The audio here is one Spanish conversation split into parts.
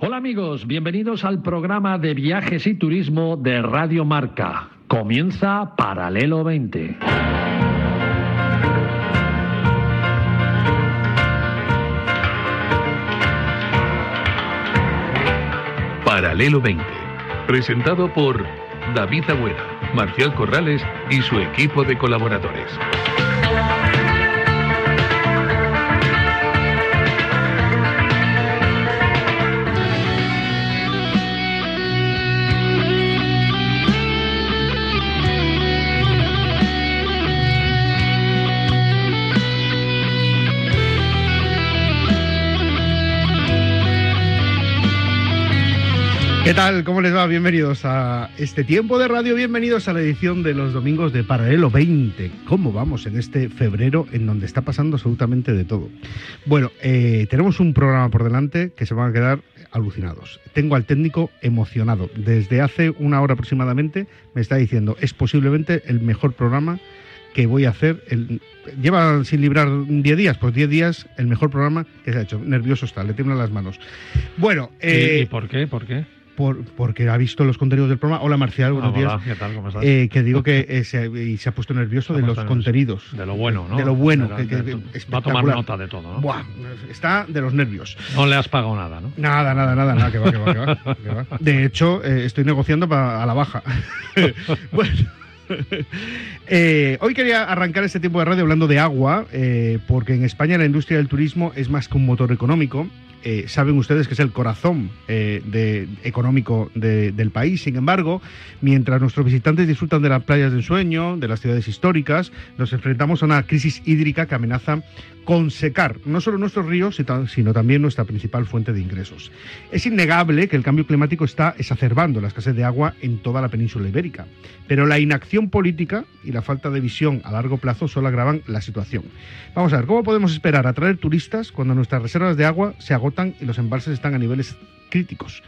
Hola amigos, bienvenidos al programa de viajes y turismo de Radio Marca. Comienza Paralelo 20. Paralelo 20, presentado por David Agüera, Marcial Corrales y su equipo de colaboradores. ¿Qué tal? ¿Cómo les va? Bienvenidos a este tiempo de radio, bienvenidos a la edición de los domingos de Paralelo 20. ¿Cómo vamos en este febrero en donde está pasando absolutamente de todo? Bueno, eh, tenemos un programa por delante que se van a quedar alucinados. Tengo al técnico emocionado. Desde hace una hora aproximadamente me está diciendo, es posiblemente el mejor programa que voy a hacer. El, lleva sin librar 10 días, pues 10 días el mejor programa que se ha hecho. Nervioso está, le tiemblan las manos. Bueno, eh, ¿Y por qué? ¿Por qué? Por, porque ha visto los contenidos del programa. Hola Marcial, buenos Ah, días. hola, ¿qué tal? ¿Cómo estás? Eh, que digo que eh, se, y se ha puesto nervioso de los nervioso. contenidos. De lo bueno, ¿no? De lo bueno. De- que- que- de- va a tomar nota de todo, ¿no? Buah, está de los nervios. No le has pagado nada, ¿no? Nada, nada, nada, nada, que va, que va, que va, que va. De hecho, eh, estoy negociando pa- a la baja. bueno. Eh, hoy quería arrancar este tiempo de radio hablando de agua, eh, porque en España la industria del turismo es más que un motor económico. Eh, saben ustedes que es el corazón eh, económico de- del país. Sin embargo, mientras nuestros visitantes disfrutan de las playas de ensueño, de las ciudades históricas, nos enfrentamos a una crisis hídrica que amenaza con secar no solo nuestros ríos, sino- sino también nuestra principal fuente de ingresos. Es innegable que el cambio climático está exacerbando la escasez de agua en toda la península ibérica, pero la inacción política y la falta de visión a largo plazo solo agravan la situación. Vamos a ver, ¿cómo podemos esperar atraer turistas cuando nuestras reservas de agua se agotan y los embalses están a niveles críticos?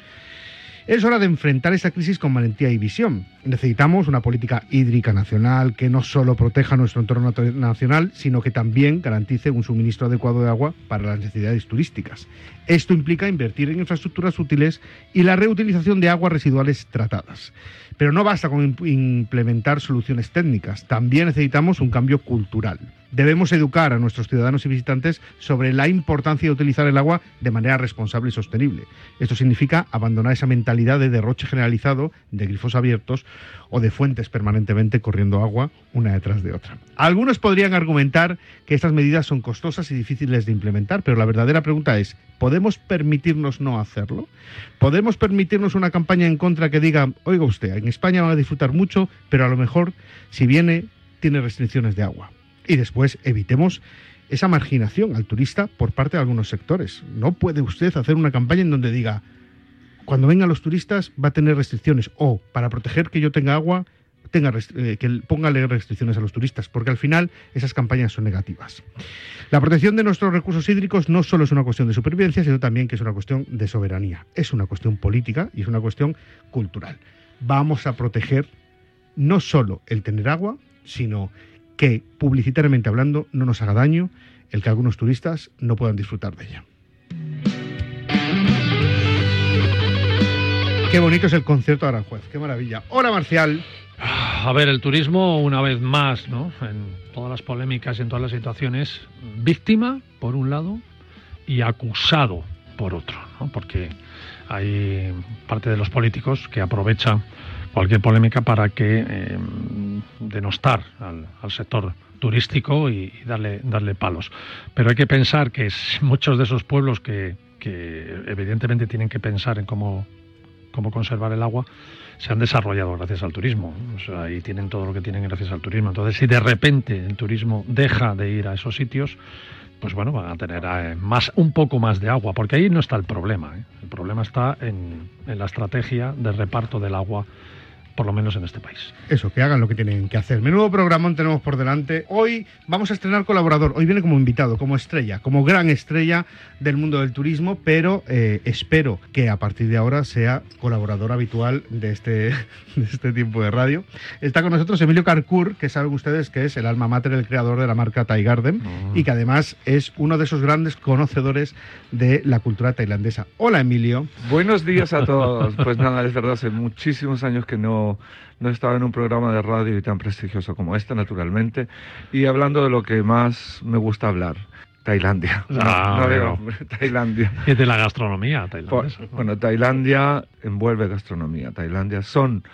Es hora de enfrentar esta crisis con valentía y visión. Necesitamos una política hídrica nacional que no solo proteja nuestro entorno nacional, sino que también garantice un suministro adecuado de agua para las necesidades turísticas. Esto implica invertir en infraestructuras útiles y la reutilización de aguas residuales tratadas. Pero no basta con imp- implementar soluciones técnicas, también necesitamos un cambio cultural. Debemos educar a nuestros ciudadanos y visitantes sobre la importancia de utilizar el agua de manera responsable y sostenible. Esto significa abandonar esa mentalidad de derroche generalizado, de grifos abiertos o de fuentes permanentemente corriendo agua una detrás de otra. Algunos podrían argumentar que estas medidas son costosas y difíciles de implementar, pero la verdadera pregunta es, ¿podemos permitirnos no hacerlo? ¿Podemos permitirnos una campaña en contra que diga, oiga usted, en España van a disfrutar mucho, pero a lo mejor si viene tiene restricciones de agua? Y después evitemos esa marginación al turista por parte de algunos sectores. No puede usted hacer una campaña en donde diga, cuando vengan los turistas va a tener restricciones o para proteger que yo tenga agua, tenga eh, que póngale restricciones a los turistas, porque al final esas campañas son negativas. La protección de nuestros recursos hídricos no solo es una cuestión de supervivencia, sino también que es una cuestión de soberanía. Es una cuestión política y es una cuestión cultural. Vamos a proteger no solo el tener agua, sino que publicitariamente hablando no nos haga daño el que algunos turistas no puedan disfrutar de ella. Qué bonito es el concierto de Aranjuez, qué maravilla. Hola Marcial. A ver, el turismo, una vez más, ¿no? En todas las polémicas en todas las situaciones, víctima, por un lado, y acusado, por otro, ¿no? Porque hay parte de los políticos que aprovechan cualquier polémica para que eh, denostar al, sector turístico y, darle, darle palos. Pero hay que pensar que muchos de esos pueblos que, que evidentemente tienen que pensar en cómo, cómo conservar el agua, se han desarrollado gracias al turismo. O sea, y tienen todo lo que tienen gracias al turismo. Entonces, si de repente el turismo deja de ir a esos sitios, pues bueno, van a tener eh, más, un poco más de agua, porque ahí no está el problema. ¿eh? El problema está en, en la estrategia de reparto del agua por lo menos en este país. Eso, que hagan lo que tienen que hacer. Menudo programón tenemos por delante. Hoy vamos a estrenar colaborador. Hoy viene como invitado, como estrella, como gran estrella del mundo del turismo, pero eh, espero que a partir de ahora sea colaborador habitual de este, de este tiempo de radio. Está con nosotros Emilio Carcur, que saben ustedes que es el alma mater, el creador de la marca Thai Garden Ah. y que además es uno de esos grandes conocedores de la cultura tailandesa. Hola Emilio. Buenos días a todos. Pues nada, es verdad, hace muchísimos años que no, no estaba en un programa de radio y tan prestigioso como este, naturalmente. Y hablando de lo que más me gusta hablar, Tailandia. Ah, no, digo, Tailandia. Y de la gastronomía Por- tailandesa. bueno, Tailandia envuelve gastronomía. Tailandia son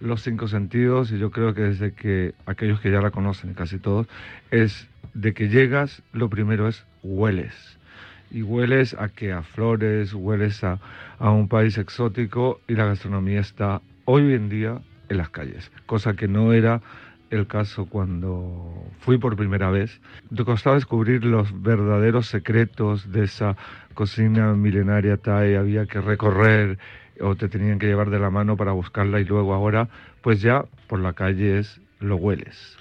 los cinco sentidos y yo creo que desde que aquellos que ya la conocen, casi todos, es de que llegas, lo primero es hueles. Y hueles a que a flores, hueles a, a un país exótico y la gastronomía está hoy en día en las calles, cosa que no era el caso cuando fui por primera vez. Te costaba descubrir los verdaderos secretos de esa cocina milenaria Thai, había que recorrer o te tenían que llevar de la mano para buscarla y luego ahora, pues ya por la calle es lo hueles.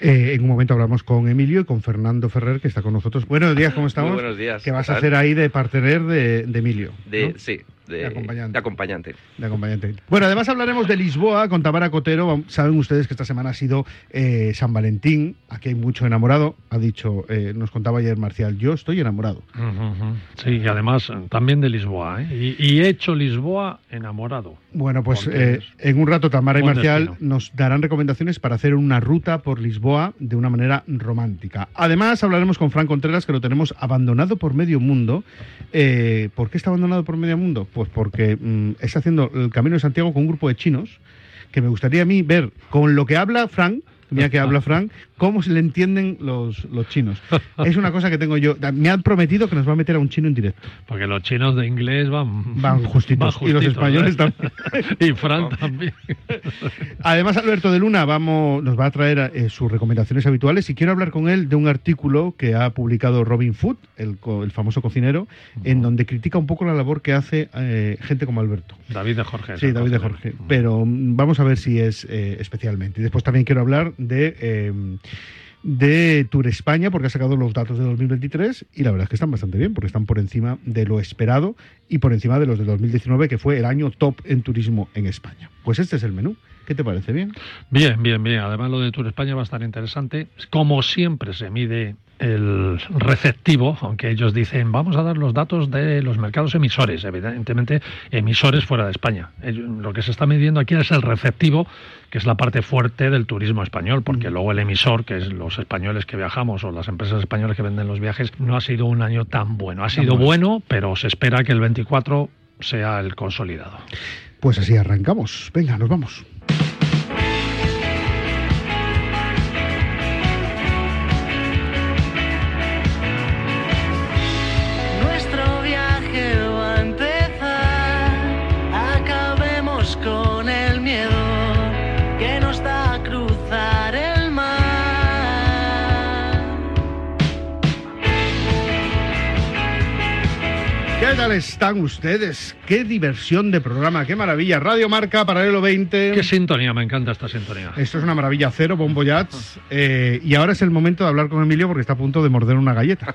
Eh, en un momento hablamos con Emilio y con Fernando Ferrer, que está con nosotros. Buenos días, ¿cómo estamos? Muy buenos días. ¿Qué vas ¿qué a hacer ahí de partener de, de Emilio? De, ¿no? Sí, de, De acompañante. de acompañante. de acompañante. Bueno, además hablaremos de Lisboa con Tamara Cotero. Saben ustedes que esta semana ha sido eh, San Valentín. Aquí hay mucho enamorado. Ha dicho, eh, nos contaba ayer Marcial, yo estoy enamorado. Sí, y además eh, también de Lisboa. ¿eh? Y, y hecho Lisboa enamorado. Bueno, pues eh, en un rato Tamara y Marcial destino. nos darán recomendaciones para hacer una ruta por Lisboa de una manera romántica. Además hablaremos con Fran Contreras, que lo tenemos abandonado por medio mundo. Eh, ¿Por qué está abandonado por medio mundo? Pues porque mm, está haciendo el Camino de Santiago con un grupo de chinos que me gustaría a mí ver con lo que habla Fran. Mira que habla Fran, cómo se le entienden los, los chinos. Es una cosa que tengo yo. Me han prometido que nos va a meter a un chino en directo. Porque los chinos de inglés van, Van justitos. y los españoles ¿eh? también. y Fran también. Además, Alberto de Luna vamos, nos va a traer eh, sus recomendaciones habituales y quiero hablar con él de un artículo que ha publicado Robin Food, el, el famoso cocinero, en donde critica un poco la labor que hace eh, gente como Alberto. David de Jorge. Sí, David de. Jorge. Pero mm, vamos a ver si es eh, especialmente. Y después también quiero hablar de... de Tour España, porque ha sacado los datos de 2023 y la verdad es que están bastante bien, porque están por encima de lo esperado y por encima de los de 2019, que fue el año top en turismo en España. Pues este es el menú. ¿Qué te parece bien? Bien, bien, bien. Además, lo de Tour España va a estar interesante. Como siempre, se mide el receptivo, aunque ellos dicen, vamos a dar los datos de los mercados emisores, evidentemente emisores fuera de España. Lo que se está midiendo aquí es el receptivo, que es la parte fuerte del turismo español, porque luego el emisor, que es los españoles que viajamos o las empresas españolas que venden los viajes, no ha sido un año tan bueno. Ha sido bueno, pero se espera que el 24 sea el consolidado. Pues así arrancamos. Venga, nos vamos. Tal están ustedes? Qué diversión de programa, qué maravilla. Radio Marca, Paralelo 20. Qué sintonía, me encanta esta sintonía. Esto es una maravilla cero, Bombo Yats. Eh, y ahora es el momento de hablar con Emilio porque está a punto de morder una galleta.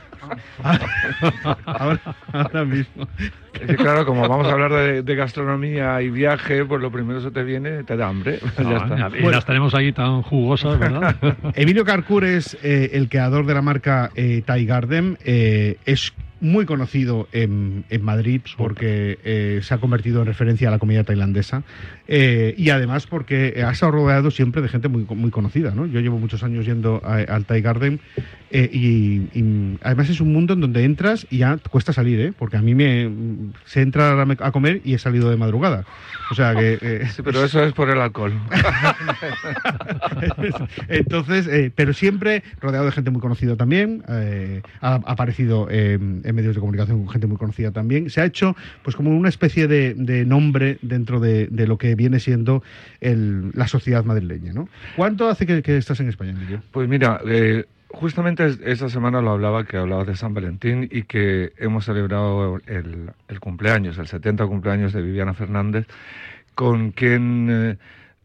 ahora, ahora mismo. Es que claro, como vamos a hablar de, de gastronomía y viaje, pues lo primero que se te viene, te da hambre. ya está. y Bueno. las tenemos aquí tan jugosas, ¿verdad? Emilio Carcur es eh, el creador de la marca eh, Thai Garden. Eh, es muy conocido en, en Madrid porque eh, se ha convertido en referencia a la comida tailandesa eh, y además porque ha estado rodeado siempre de gente muy, muy conocida. ¿no? Yo llevo muchos años yendo a- al Thai Garden eh, y, y además es un mundo en donde entras y ya cuesta salir, ¿eh? porque a mí me se entra a, a comer y he salido de madrugada. O sea que... Sí, pero eso es por el alcohol. Entonces, pero siempre rodeado de gente muy conocida también. ha, aparecido en medios de comunicación con gente muy conocida también. Se ha hecho, pues, como una especie de, nombre dentro de, lo que viene siendo el- la sociedad madrileña, ¿no? ¿Cuánto hace que, estás en España, Emilio? Pues mira, eh, justamente es- esta semana lo hablaba, que hablaba de San Valentín y que hemos celebrado el, el cumpleaños, el 70 cumpleaños de Viviana Fernández, con quien eh,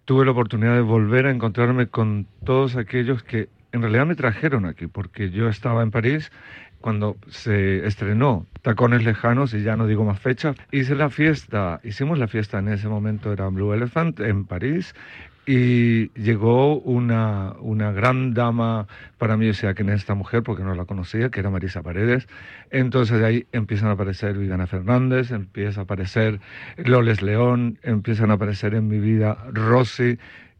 tuve la oportunidad de volver a encontrarme con todos aquellos que en realidad me trajeron aquí, porque yo estaba en París cuando se estrenó Tacones Lejanos, y ya no digo más fecha, hice la fiesta, hicimos la fiesta en ese momento, era Blue Elephant, en París, y llegó una, una gran dama, para mí, o sea, que es esta mujer, porque no la conocía, que era Marisa Paredes. Entonces de ahí empiezan a aparecer Viviana Fernández, empieza a aparecer Loles León, empiezan a aparecer en mi vida Rosy,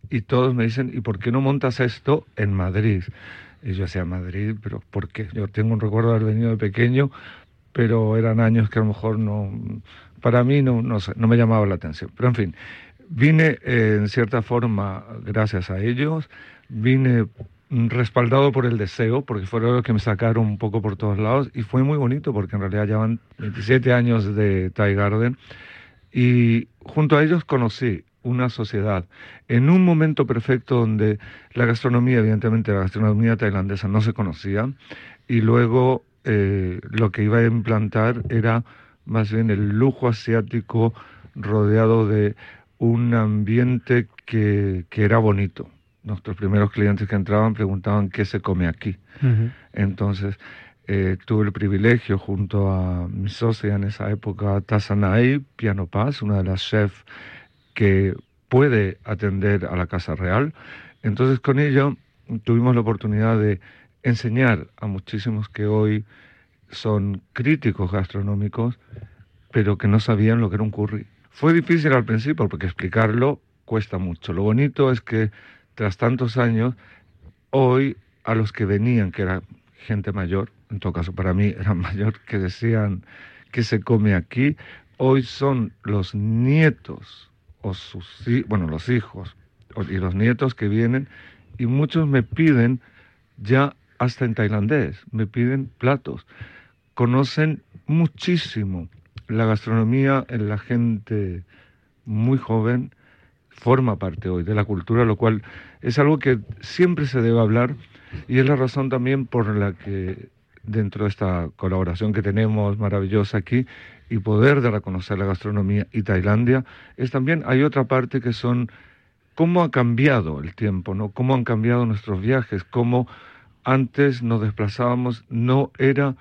y todos me dicen, ¿y por qué no montas esto en Madrid? Yo decía, Madrid, pero ¿por qué? Yo tengo un recuerdo de haber venido de pequeño, pero eran años que a lo mejor no, para mí no, no, no me llamaba la atención. Pero en fin, vine eh, en cierta forma gracias a ellos, vine respaldado por el deseo, porque fueron los que me sacaron un poco por todos lados, y fue muy bonito, porque en realidad llevan 27 años de Thai Garden, y junto a ellos conocí una sociedad en un momento perfecto donde la gastronomía, evidentemente la gastronomía tailandesa no se conocía y luego eh, lo que iba a implantar era más bien el lujo asiático rodeado de un ambiente que, que era bonito. Nuestros primeros clientes que entraban preguntaban qué se come aquí. Entonces, eh, tuve el privilegio junto a mi socia en esa época, Tazanay Piano Paz, una de las chefs que puede atender a la Casa Real. Entonces con ello tuvimos la oportunidad de enseñar a muchísimos que hoy son críticos gastronómicos, pero que no sabían lo que era un curry. Fue difícil al principio porque explicarlo cuesta mucho. Lo bonito es que tras tantos años, hoy a los que venían, que era gente mayor, en todo caso para mí eran mayor, que decían que se come aquí, hoy son los nietos o sus, bueno, los hijos y los nietos que vienen y muchos me piden ya hasta en tailandés, me piden platos. Conocen muchísimo la gastronomía en la gente muy joven, forma parte hoy de la cultura, lo cual es algo que siempre se debe hablar y es la razón también por la que dentro de esta colaboración que tenemos maravillosa aquí y poder de reconocer la gastronomía y Tailandia, es también, hay otra parte que son cómo ha cambiado el tiempo, ¿no? Cómo han cambiado nuestros viajes, cómo antes nos desplazábamos, no era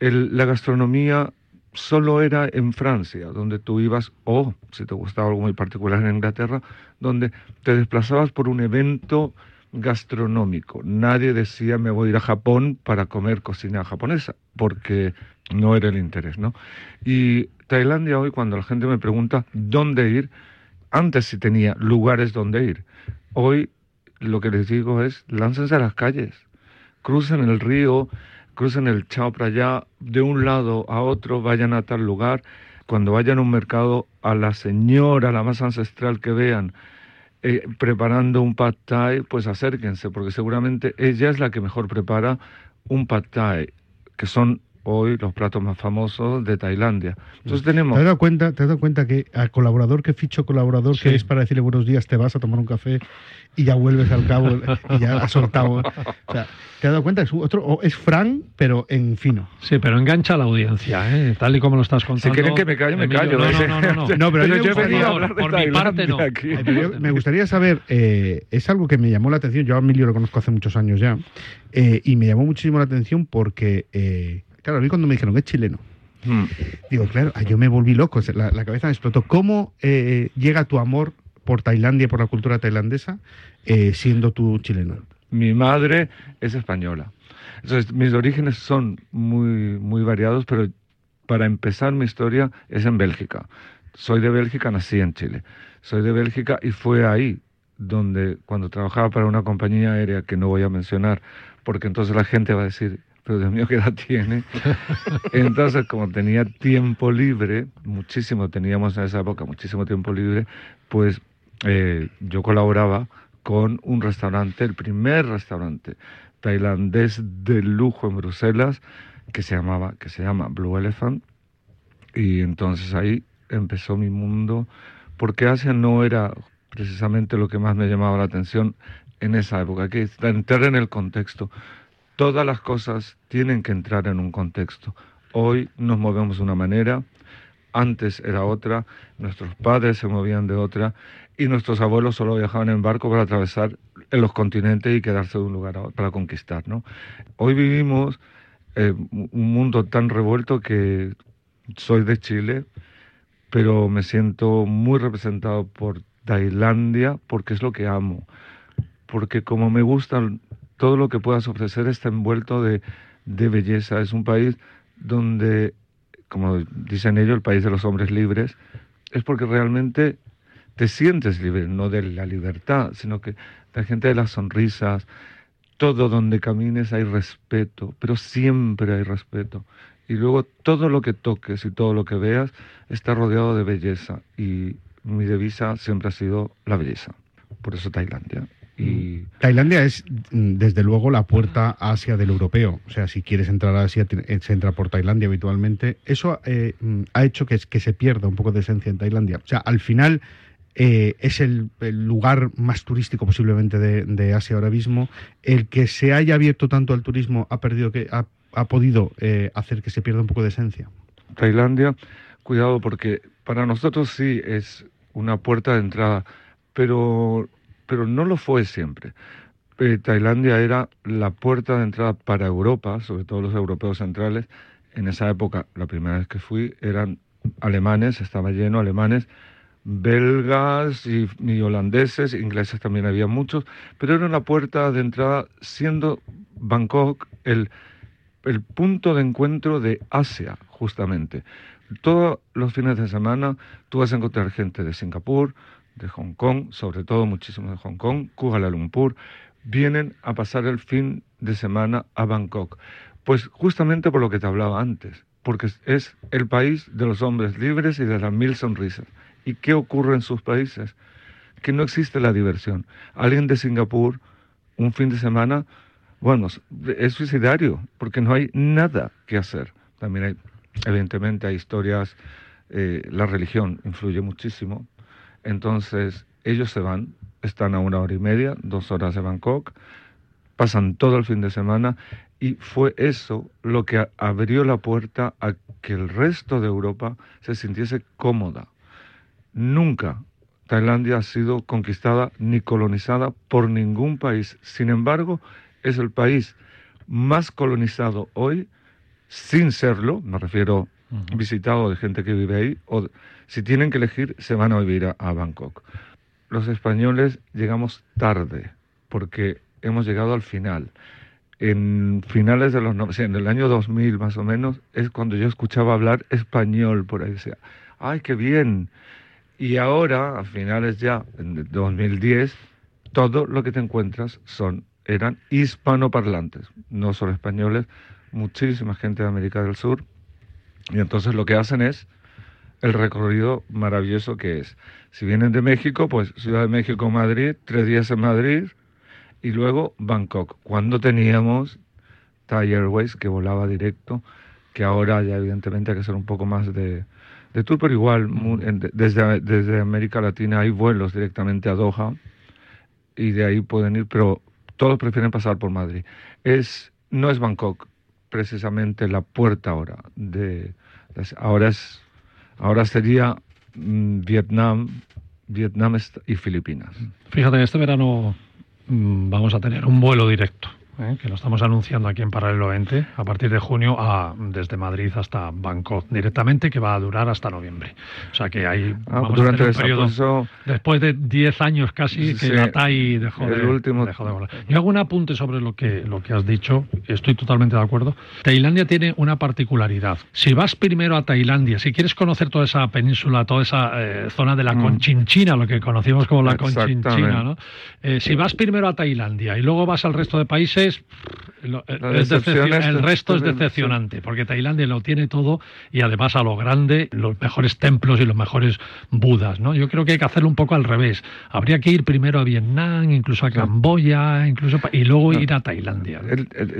la gastronomía solo era en Francia, donde tú ibas, o si te gustaba algo muy particular en Inglaterra, donde te desplazabas por un evento gastronómico. Nadie decía me voy a ir a Japón para comer cocina japonesa, porque no era el interés, ¿no? Y Tailandia hoy, cuando la gente me pregunta dónde ir, antes sí tenía lugares donde ir. Hoy lo que les digo es, láncense a las calles, crucen el río, crucen el Chao para allá, de un lado a otro, vayan a tal lugar. Cuando vayan a un mercado, a la señora, la más ancestral que vean, eh, preparando un pad thai, pues acérquense, porque seguramente ella es la que mejor prepara un pad thai, que son hoy los platos más famosos de Tailandia. Entonces tenemos... ¿Te has dado cuenta, te has dado cuenta que al colaborador que ficho colaborador, que es para decirle buenos días, te vas a tomar un café y ya vuelves al cabo y ya has soltado? O sea, ¿te has dado cuenta? Es, otro, es Fran, pero en fino. Sí, pero engancha a la audiencia, ¿eh? tal y como lo estás contando. Si quieren que me calle, me callo. No, no, no, no, no. pero, yo, por, mi parte no. me gustaría saber, eh, es algo que me llamó la atención, yo a Emilio lo conozco hace muchos años ya, eh, y me llamó muchísimo la atención porque... Eh, Claro, a mí cuando me dijeron que es chileno, hmm. digo, claro, yo me volví loco, la, cabeza me explotó. ¿Cómo eh, llega tu amor por Tailandia, por la cultura tailandesa, eh, siendo tú chileno? Mi madre es española. Entonces, mis orígenes son muy, muy variados, pero para empezar mi historia es en Bélgica. Soy de Bélgica, nací en Chile. Soy de Bélgica y fue ahí donde, cuando trabajaba para una compañía aérea que no voy a mencionar, porque entonces la gente va a decir, pero Dios mío, ¿qué edad tiene? Entonces, como tenía tiempo libre, muchísimo teníamos en esa época, muchísimo tiempo libre, pues eh, yo colaboraba con un restaurante, el primer restaurante tailandés de lujo en Bruselas, que se llamaba, que se llama Blue Elephant, y entonces ahí empezó mi mundo, porque Asia no era precisamente lo que más me llamaba la atención en esa época, que entrar en el contexto todas las cosas tienen que entrar en un contexto. Hoy nos movemos de una manera, antes era otra, nuestros padres se movían de otra y nuestros abuelos solo viajaban en barco para atravesar los continentes y quedarse de un lugar para conquistar. ¿no? Hoy vivimos eh, un mundo tan revuelto que soy de Chile, pero me siento muy representado por Tailandia porque es lo que amo, porque como me gusta todo lo que puedas ofrecer está envuelto de, de belleza, es un país donde como dicen ellos, el país de los hombres libres, es porque realmente te sientes libre, no de la libertad, sino que la gente de las sonrisas, todo donde camines hay respeto, pero siempre hay respeto. Y luego todo lo que toques y todo lo que veas está rodeado de belleza. Y mi devisa siempre ha sido la belleza. Por eso Tailandia. Y... Tailandia es, mm, desde luego, la puerta a Asia del europeo. O sea, si quieres entrar a Asia, eh, se entra por Tailandia habitualmente. Eso eh, mm, ha hecho que, que se pierda un poco de esencia en Tailandia. O sea, al final eh, es el, lugar más turístico posiblemente de, Asia ahora mismo. El que se haya abierto tanto al turismo ha, perdido que, ha, podido hacer que se pierda un poco de esencia. Tailandia, cuidado porque para nosotros sí es una puerta de entrada, pero pero no lo fue siempre. Eh, Tailandia era la puerta de entrada para Europa, sobre todo los europeos centrales. En esa época, la primera vez que fui, eran alemanes, estaba lleno alemanes, belgas y, holandeses, ingleses también había muchos, pero era una puerta de entrada siendo Bangkok el, el punto de encuentro de Asia, justamente. Todos los fines de semana tú vas a encontrar gente de Singapur, de Hong Kong, sobre todo muchísimos de Hong Kong, Kuala Lumpur, vienen a pasar el fin de semana a Bangkok. Pues justamente por lo que te hablaba antes, porque es el país de los hombres libres y de las mil sonrisas. ¿Y qué ocurre en sus países? Que no existe la diversión. Alguien de Singapur, un fin de semana, bueno, es suicidario, porque no hay nada que hacer. También hay, evidentemente, hay historias, eh, la religión influye muchísimo, entonces, ellos se van, están a una hora y media, dos horas de Bangkok, pasan todo el fin de semana y fue eso lo que abrió la puerta a que el resto de Europa se sintiese cómoda. Nunca Tailandia ha sido conquistada ni colonizada por ningún país. Sin embargo, es el país más colonizado hoy, sin serlo, me refiero visitado de gente que vive ahí, o si tienen que elegir, se van a vivir a, Bangkok. Los españoles llegamos tarde, porque hemos llegado al final. En finales de los... en el año 2000 más o menos, es cuando yo escuchaba hablar español por ahí. Decía, ¡ay, qué bien! Y ahora, a finales ya, en 2010, todo lo que te encuentras son eran hispanoparlantes, no solo españoles, muchísima gente de América del Sur, y entonces lo que hacen es el recorrido maravilloso que es. Si vienen de México, pues Ciudad de México, Madrid, tres días en Madrid y luego Bangkok. Cuando teníamos Thai Airways que volaba directo, que ahora ya evidentemente hay que hacer un poco más de, de tour, pero igual desde, desde América Latina hay vuelos directamente a Doha y de ahí pueden ir, pero todos prefieren pasar por Madrid. Es, no es Bangkok, precisamente la puerta ahora de, ahora es ahora sería mm, Vietnam Vietnam y Filipinas. Fíjate este verano mm, vamos a tener un vuelo directo ¿eh? que lo estamos anunciando aquí en Paralelo 20, a partir de junio a, desde Madrid hasta Bangkok directamente, que va a durar hasta noviembre. O sea que hay ah, vamos durante a tener un periodo, después de 10 años casi que la TAI dejó, de, último... dejó de volar. Yo hago un apunte sobre lo que, lo que has dicho, estoy totalmente de acuerdo. Tailandia tiene una particularidad. Si vas primero a Tailandia, si quieres conocer toda esa península, toda esa eh, zona de la mm. Conchinchina, lo que conocimos como la Conchinchina, ¿no? Eh, si vas primero a Tailandia y luego vas al resto de países, el resto es decepcionante, porque Tailandia lo tiene todo y además a lo grande, los mejores templos y los mejores budas, ¿no? Yo creo que hay que hacerlo un poco al revés. Habría que ir primero a Vietnam, incluso a Camboya, incluso y luego ir a Tailandia.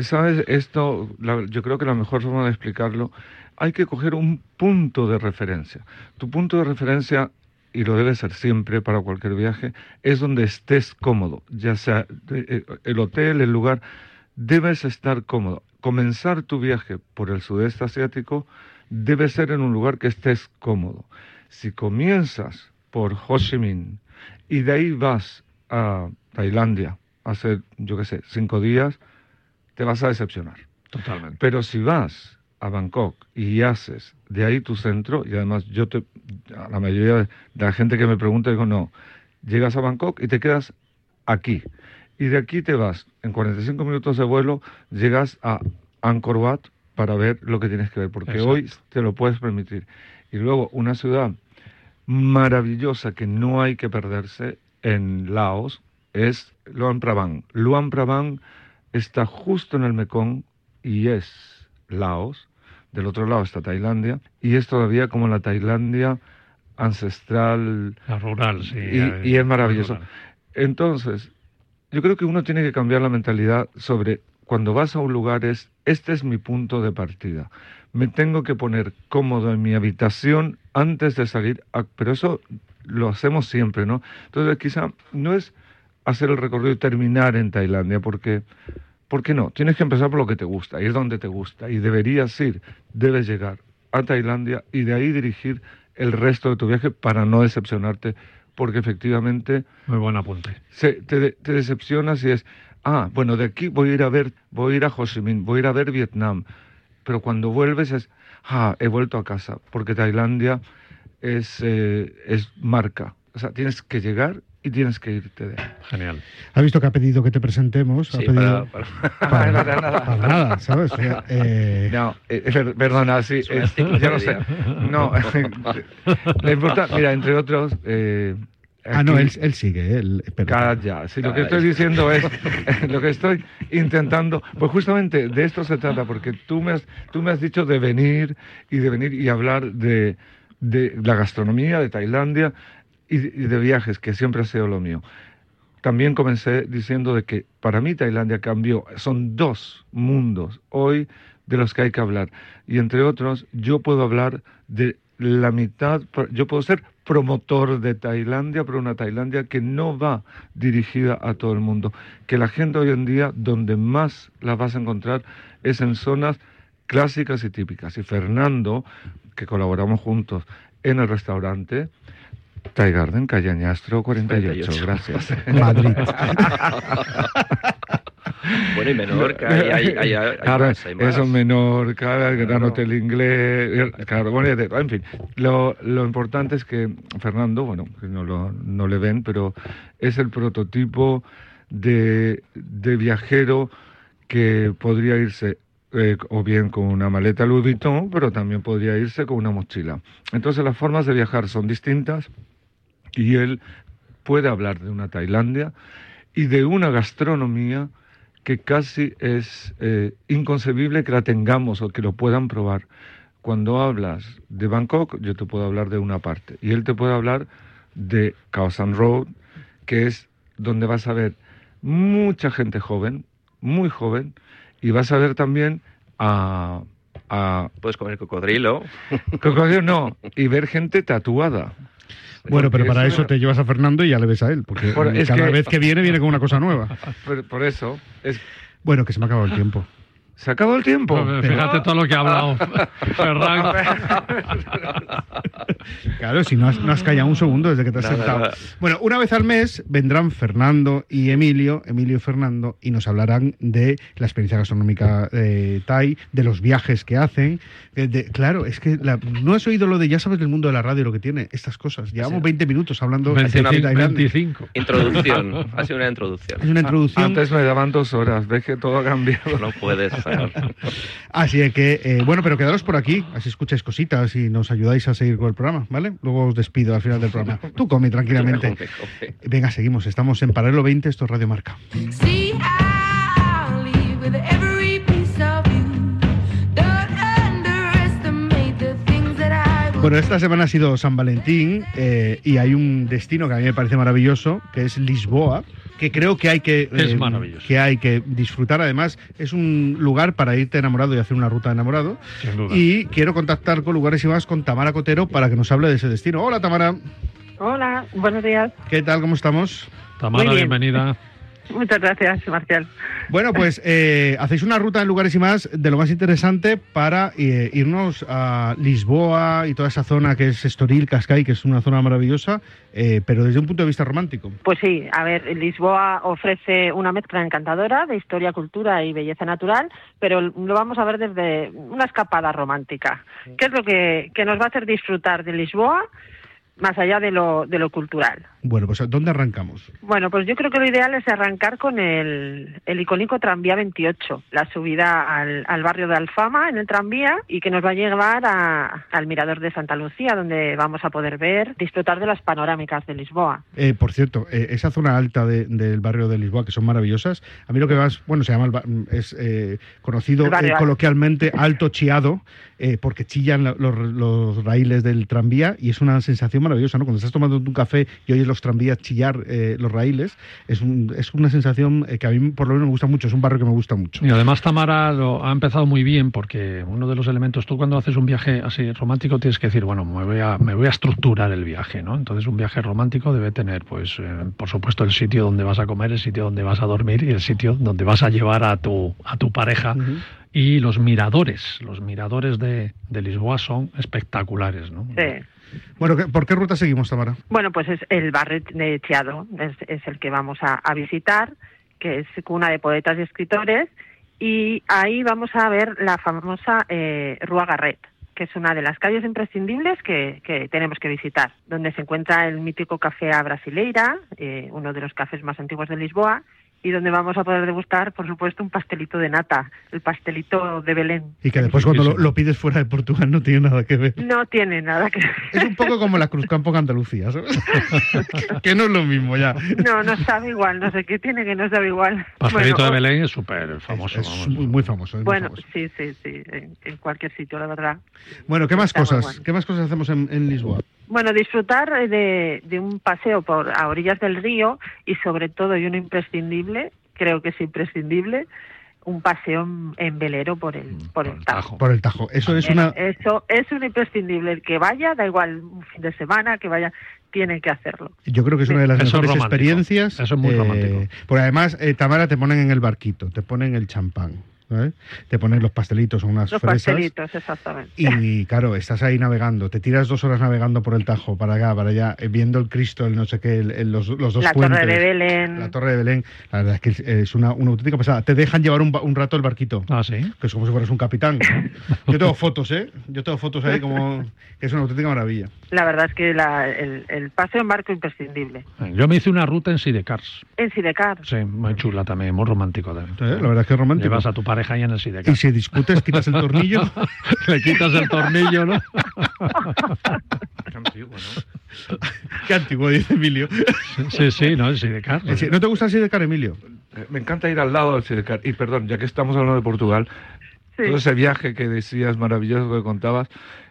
¿Sabes? Esto, yo creo que la mejor forma de explicarlo, hay que coger un punto de referencia. Tu punto de referencia y lo debe ser siempre para cualquier viaje, es donde estés cómodo, ya sea eh, el hotel, el lugar, debes estar cómodo. comenzar tu viaje por el sudeste asiático debe ser en un lugar que estés cómodo. Si comienzas por Ho Chi Minh y de ahí vas a Tailandia a hacer, yo qué sé, cinco días, te vas a decepcionar. Totalmente. Pero si vas a Bangkok y haces de ahí tu centro, y además yo te, a la mayoría de la gente que me pregunta, digo, no, llegas a Bangkok y te quedas aquí. Y de aquí te vas, en 45 minutos de vuelo, llegas a Angkor Wat para ver lo que tienes que ver, porque Exacto. hoy te lo puedes permitir. Y luego una ciudad maravillosa que no hay que perderse en Laos es Luang Prabang. Luang Prabang está justo en el Mekong y es Laos. Del otro lado está Tailandia y es todavía como la Tailandia ancestral. La rural, sí. Y- eh, y es maravilloso. Entonces, yo creo que uno tiene que cambiar la mentalidad sobre cuando vas a un lugar es, este es mi punto de partida. Me tengo que poner cómodo en mi habitación antes de salir, a- pero eso lo hacemos siempre, ¿no? Entonces, quizá no es hacer el recorrido y terminar en Tailandia, porque, ¿por qué no? Tienes que empezar por lo que te gusta, ir donde te gusta, y deberías ir, debes llegar a Tailandia y de ahí dirigir el resto de tu viaje para no decepcionarte, porque efectivamente Muy buen apunte. se- te, te decepcionas y es, ah, bueno, de aquí voy a ir a ver, voy a ir a Ho Chi Minh, voy a ir a ver Vietnam, pero cuando vuelves es, ah, he vuelto a casa, porque Tailandia es, eh, es marca, o sea, tienes que llegar y tienes que irte de ahí. Genial. Ha visto que ha pedido que te presentemos. ha Sí, pedido... para, para, para- Nada, nada. para nada, ¿sabes? O sea, eh, No, eh, per- perdona, sí, eh, ya lo sé. No, la importante, mira, entre otros... eh, ah, no, aquí- él, él sigue, ¿eh? él. Calla, sí, lo que estoy diciendo es, lo que estoy intentando, pues justamente de esto se trata, porque tú me has, tú me has dicho de venir y de venir y hablar de, de la gastronomía de Tailandia y, y de viajes, que siempre ha sido lo mío. También comencé diciendo de que para mí Tailandia cambió, son dos mundos hoy de los que hay que hablar. Y entre otros, yo puedo hablar de la mitad, yo puedo ser promotor de Tailandia, pero una Tailandia que no va dirigida a todo el mundo. Que la gente hoy en día, donde más la vas a encontrar, es en zonas clásicas y típicas. Y Fernando, que colaboramos juntos en el restaurante, Thai Garden, calle Añastro 48. 48. Gracias. Madrid. Bueno, y Menorca, hay, hay, hay, hay claro, más, hay más. eso Menorca, el Gran. Hotel Inglés, el- claro, bueno, en fin, lo, lo importante es que Fernando, bueno, que no, lo, no le ven, pero es el prototipo de, de viajero que podría irse eh, o bien con una maleta Louis Vuitton, pero también podría irse con una mochila. Entonces las formas de viajar son distintas y él puede hablar de una Tailandia y de una gastronomía que casi es eh, inconcebible que la tengamos o que lo puedan probar. Cuando hablas de Bangkok, yo te puedo hablar de una parte y él te puede hablar de Khao San Road, que es donde vas a ver mucha gente joven, muy joven, y vas a ver también a, a Puedes comer cocodrilo. cocodrilo, no, y ver gente tatuada. Bueno, pero para eso- eso te llevas a Fernando y ya le ves a él, porque Por- cada que- vez que viene, viene con una cosa nueva. Por, por eso, es, Bueno, que se me ha acabado el tiempo. Se acabó el tiempo. Pues, Fíjate todo lo que ha hablado Ferran. Claro, si no has, no has callado un segundo desde que te has Nada, sentado. nada. Bueno, una vez al mes vendrán Fernando y Emilio, Emilio y Fernando, y nos hablarán de la experiencia gastronómica eh, Thai, de los viajes que hacen. de- de- claro, es que la- no has oído lo de, ya sabes del mundo de la radio lo que tiene, estas cosas. Llevamos 20 minutos hablando de 25. Tailandia. 25. Introducción. Ha sido una introducción. Es una introducción. Antes me daban dos horas, ves que todo ha cambiado. No puedes. Así que, eh, bueno, pero quedaros por aquí, así escucháis cositas y nos ayudáis a seguir con el programa, ¿vale? Luego os despido al final del programa. Tú come tranquilamente. Venga, seguimos. Estamos en Paralelo 20, esto es Radio Marca. Bueno, esta semana ha sido San Valentín eh, y hay un destino que a mí me parece maravilloso, que es Lisboa, que creo que hay que, eh, maravilloso. que hay que disfrutar. Además, es un lugar para irte enamorado y hacer una ruta de enamorado. Sin duda. Y quiero contactar con Lugares y más con Tamara Cotero para que nos hable de ese destino. Hola, Tamara. Hola, buenos días. ¿Qué tal? ¿Cómo estamos? Tamara, Muy bien. bienvenida. Muchas gracias, Marcial. Bueno, pues eh, hacéis una ruta en lugares y más de lo más interesante para eh, irnos a Lisboa y toda esa zona que es Estoril, Cascais, que es una zona maravillosa, eh, pero desde un punto de vista romántico. Pues sí, a ver, Lisboa ofrece una mezcla encantadora de historia, cultura y belleza natural, pero lo vamos a ver desde una escapada romántica. ¿Qué es lo que, que nos va a hacer disfrutar de Lisboa más allá de lo, de lo cultural? Bueno, pues ¿dónde arrancamos? Bueno, pues yo creo que lo ideal es arrancar con el, el icónico tranvía 28, la subida al, al barrio de Alfama en el tranvía y que nos va a llevar a- al mirador de Santa Lucía, donde vamos a poder ver, disfrutar de las panorámicas de Lisboa. Eh, por cierto, eh, esa zona alta de- del barrio de Lisboa, que son maravillosas, a mí lo que más, bueno, se llama, el es eh, conocido eh, coloquialmente alto chiado, eh, porque chillan la- los, los raíles del tranvía y es una sensación maravillosa, ¿no? Cuando estás tomando un café y oyes los tranvías chillar eh, los raíles, es, un- es una sensación eh, que a mí por lo menos me gusta mucho, es un barrio que me gusta mucho. Y además Tamara lo ha empezado muy bien porque uno de los elementos, tú cuando haces un viaje así romántico tienes que decir, bueno, me voy a, me voy a estructurar el viaje, ¿no? Entonces un viaje romántico debe tener, pues, eh, por supuesto, el sitio donde vas a comer, el sitio donde vas a dormir y el sitio donde vas a llevar a tu, a tu pareja. Ujú. Y los miradores, los miradores de, de Lisboa son espectaculares, ¿no? Sí. Bueno, ¿qué- ¿por qué ruta seguimos, Tamara? Bueno, pues es el barrio de Chiado, es, el que vamos a, a visitar, que es cuna de poetas y escritores, y ahí vamos a ver la famosa eh, Rua Garret, que es una de las calles imprescindibles que, que tenemos que visitar, donde se encuentra el mítico café a Brasileira, eh, uno de los cafés más antiguos de Lisboa, y donde vamos a poder degustar, por supuesto, un pastelito de nata, el pastelito de Belén. Y que después cuando lo, lo pides fuera de Portugal no tiene nada que ver. No tiene nada que Es un poco como la Cruzcampo en Andalucía, ¿sabes? que no es lo mismo ya. No, no sabe igual, no sé qué tiene que no sabe igual. Pastelito Bueno, de Belén es súper famoso. Es muy, muy famoso. es muy Bueno, famoso. sí, sí, sí, en, en cualquier sitio, la verdad. Bueno, ¿qué más Está cosas? bueno. ¿Qué más cosas hacemos en, en Lisboa? Bueno, disfrutar eh, de, de un paseo por a orillas del río y sobre todo, y uno imprescindible, creo que es imprescindible, un paseo en, en velero por el, por el Tajo. Por el Tajo. Eso es una. Eso es un imprescindible. El que vaya, da igual un fin de semana, que vaya, tiene que hacerlo. Yo creo que es una de las Eso mejores experiencias. Eso es muy eh, romántico. Porque además, eh, Tamara, te ponen en el barquito, te ponen el champán, ¿sabes? te ponen los pastelitos, unas Los fresas. pastelitos, exactamente. Y claro, estás ahí navegando, te tiras dos horas navegando por el Tajo, para acá, para allá, eh, viendo el Cristo, el no sé qué, el- el- los, los dos la puentes. Torre de Belén. La Torre de Belén, la verdad es que es una, una auténtica pasada. Te dejan llevar un, un rato el barquito, Ah, sí. que es como si fueras un capitán. Yo tengo fotos, ¿eh? Yo tengo fotos ahí como que es una auténtica maravilla. La verdad es que la- el, el paseo en barco imprescindible. Yo me hice una ruta en Sidecars. En Sidecar. Sí, muy chula también, muy romántico también. ¿eh? La verdad es que es romántico. Llevas a tu pareja ahí en el Y Sidecars. si discutes, quitas el tornillo. Le quitas el tornillo, ¿no? Qué antiguo, ¿no? Qué antiguo, dice Emilio. Sí, sí, no, el Sidecars. Eh, sí, ¿No te gusta de cara, Emilio? Eh, Me encanta ir al lado del Sidecar. Y perdón, ya que estamos hablando de Portugal, Sí. todo ese viaje que decías maravilloso que contabas,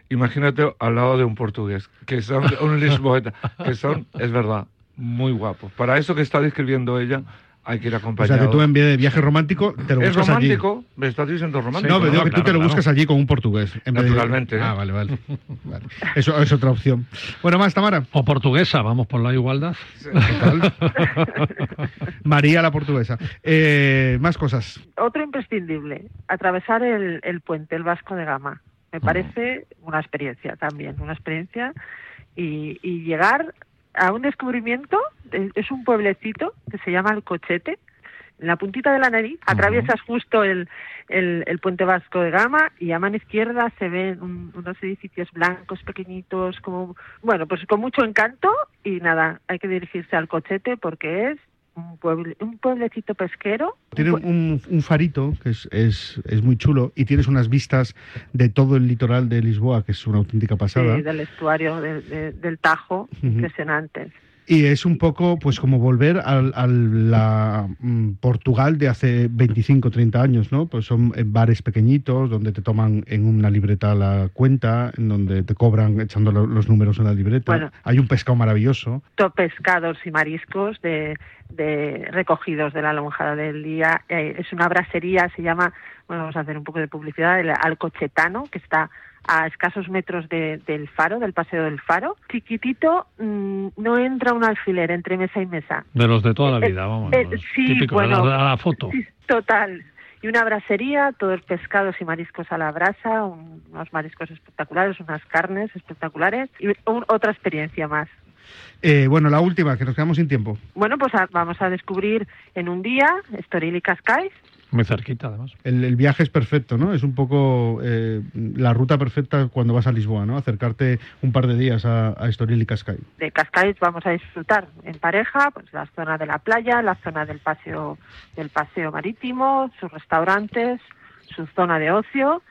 imagínate al lado de un portugués, que son un lisboeta, que son, es verdad, muy guapos. Para eso que está describiendo ella, hay que ir O acompañado. sea, que tú en vez de viaje romántico, te lo ¿Es buscas allí. romántico? ¿Me estás diciendo romántico? No, pero digo no, que tú te lo claro. buscas allí con un portugués. en vez de- Naturalmente, ¿eh? Ah, vale, vale. Vale. Eso es otra opción. Bueno, más, Tamara. O portuguesa, vamos por la igualdad. María la portuguesa. Eh, más cosas. Otro imprescindible, atravesar el, el puente, el Vasco de Gama. Me parece una experiencia también, una experiencia. Y, y llegar a un descubrimiento, de- es un pueblecito que se llama El Cochete, en la puntita de la nariz, atraviesas justo el, el, el puente Vasco de Gama y a mano izquierda se ven un- unos edificios blancos, pequeñitos, como, bueno, pues con mucho encanto y nada, hay que dirigirse al Cochete porque es un, pueble, un pueblecito pesquero. Tiene un, un farito que es, es, es muy chulo y tienes unas vistas de todo el litoral de Lisboa, que es una auténtica pasada. Sí, del estuario de- de- del Tajo, Ujú. impresionantes. Y es un poco pues como volver al- a la mm, Portugal de hace 25, 30 años, ¿no? Pues son eh, bares pequeñitos donde te toman en una libreta la cuenta, en donde te cobran echando lo- los números en la libreta. Bueno. Hay un pescado maravilloso. Pescados y mariscos de, de recogidos de la lonjada del día. Eh, es una brasería, se llama, bueno, vamos a hacer un poco de publicidad, el Alcochetano, que está a escasos metros de- del faro, del paseo del faro. Chiquitito, mm, no entra un alfiler entre mesa y mesa. De los de toda la Eh, vida, vamos. eh, los sí, a la- bueno. a la foto. Sí, total. Y una brasería, todos pescados y mariscos a la brasa, un- unos mariscos espectaculares, unas carnes espectaculares y un- otra experiencia más. Eh, bueno, la última, que nos quedamos sin tiempo. Bueno, pues a- vamos a descubrir en un día Estoril y Cascais. Muy cerquita, además. El, el viaje es perfecto, ¿no? Es un poco eh, la ruta perfecta cuando vas a Lisboa, ¿no? Acercarte un par de días a, a Estoril y Cascais. De Cascais vamos a disfrutar en pareja, pues la zona de la playa, la zona del paseo del paseo marítimo, sus restaurantes, su zona de ocio.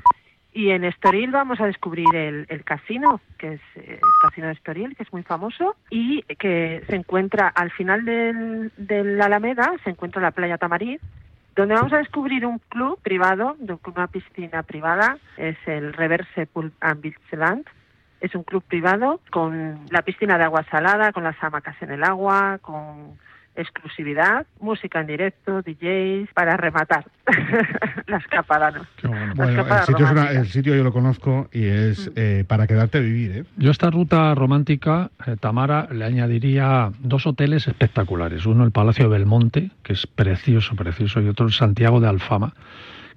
Y en Estoril vamos a descubrir el, el casino, que es eh, el casino de Estoril, que es muy famoso, y que se encuentra al final del, de la Alameda, se encuentra la playa Tamariz, donde vamos a descubrir un club privado, una piscina privada, es el Reverse Pool and Beach. Es un club privado con la piscina de agua salada, con las hamacas en el agua, con exclusividad, música en directo, DJs, para rematar la escapada, ¿no? Bueno. El sitio, es una- el sitio yo lo conozco y es eh, para quedarte a vivir, ¿eh? Yo a esta ruta romántica, eh, Tamara, le añadiría dos hoteles espectaculares. Uno el Palacio de Belmonte, que es precioso, precioso, y otro el Santiago de Alfama,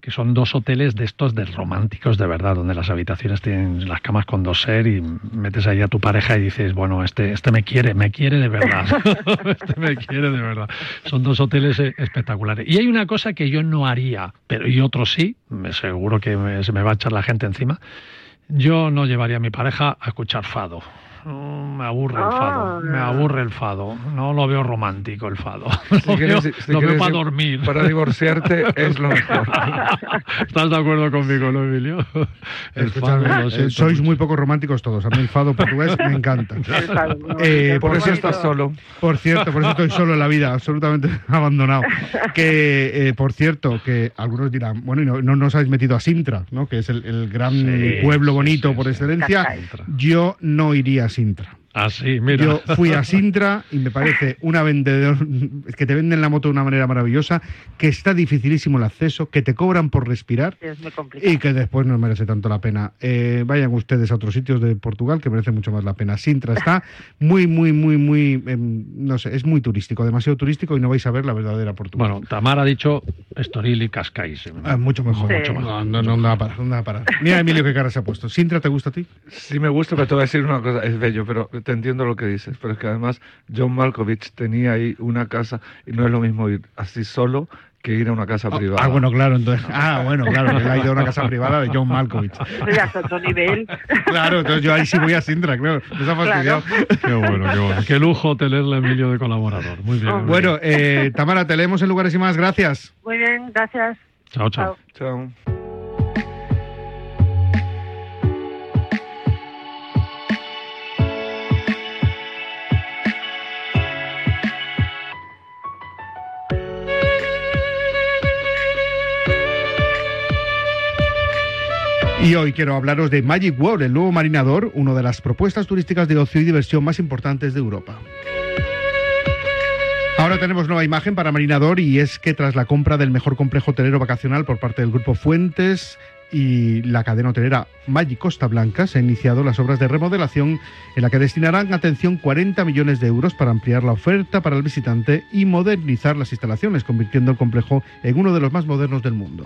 que son dos hoteles de estos de románticos de verdad, donde las habitaciones tienen las camas con doser y metes ahí a tu pareja y dices, bueno, este, este me quiere, me quiere de verdad. este me quiere de verdad. Son dos hoteles eh, espectaculares. Y hay una cosa que yo no haría, pero y otro sí, me seguro que me- se me va a echar la gente encima. Yo no llevaría a mi pareja a escuchar fado. Me aburre el fado, Ah. me aburre el fado. No lo veo romántico el fado. Si Lo quieres- veo, si lo veo quieres para ir- dormir. Para divorciarte es lo mejor. ¿Estás de acuerdo conmigo, no, Emilio? El Escuchadme, fado, lo eh, sois mucho. muy poco románticos todos. A mí el fado portugués me encanta. Eh, por eso estás solo. Por cierto, por eso estoy solo en la vida, absolutamente abandonado. Que, eh, por cierto, que algunos dirán, bueno, y no, no nos habéis metido a Sintra, ¿no? Que es el, el gran Sí, pueblo bonito sí, por sí. excelencia. Yo no iría Sintra. Mira. Yo fui a Sintra y me parece una vendedor que te venden la moto de una manera maravillosa, que está dificilísimo el acceso, que te cobran por respirar Sí, es muy complicado. y que después no merece tanto la pena. Eh, vayan ustedes a otros sitios de Portugal que merece mucho más la pena. Sintra está muy, muy, muy, muy, em, no sé, es muy turístico, demasiado turístico y no vais a ver la verdadera Portugal. Bueno, Tamara ha dicho Estoril y Cascais. Ah, mucho mejor, Sí. mucho mejor. No, no, no da para, no para. Mira, Emilio, qué cara se ha puesto. ¿Sintra te gusta a ti? Sí me gusta, pero te voy a decir una cosa, es bello, pero te entiendo lo que dices, pero es que además John Malkovich tenía ahí una casa y no es lo mismo ir así solo que ir a una casa privada. Ah, bueno, claro, entonces. Ah, bueno, claro, él ha ido a una casa privada de John Malkovich. Ya es otro nivel. Claro, entonces yo ahí sí voy a Sintra, claro. Me ha fastidiado. Qué bueno, qué bueno. Qué lujo tenerle a Emilio de colaborador. Muy bien. muy bien. Bueno, eh, Tamara, te leemos en lugares y más. Gracias. Muy bien, gracias. chao, chao. Chao. Chao. Y hoy quiero hablaros de Magic World, el nuevo marinador, una de las propuestas turísticas de ocio y diversión más importantes de Europa. Ahora tenemos nueva imagen para Marinador y es que tras la compra del mejor complejo hotelero vacacional por parte del grupo Fuentes y la cadena hotelera Magic Costa Blanca se han iniciado las obras de remodelación en la que destinarán atención 40 millones de euros para ampliar la oferta para el visitante y modernizar las instalaciones, convirtiendo el complejo en uno de los más modernos del mundo.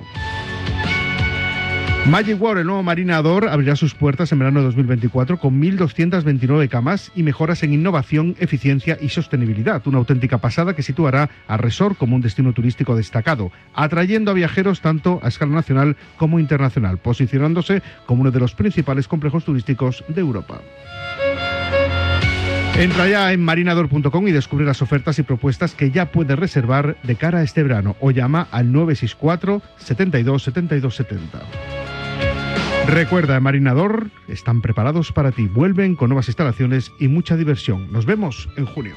Magic World, el nuevo marinador, abrirá sus puertas en verano de 2024 con 1.229 camas y mejoras en innovación, eficiencia y sostenibilidad. Una auténtica pasada que situará a Resort como un destino turístico destacado, atrayendo a viajeros tanto a escala nacional como internacional, posicionándose como uno de los principales complejos turísticos de Europa. Entra ya en marinador.com y descubre las ofertas y propuestas que ya puedes reservar de cara a este verano o llama al 964 72 72 70. Recuerda, Marinador están preparados para ti. Vuelven con nuevas instalaciones y mucha diversión. Nos vemos en junio.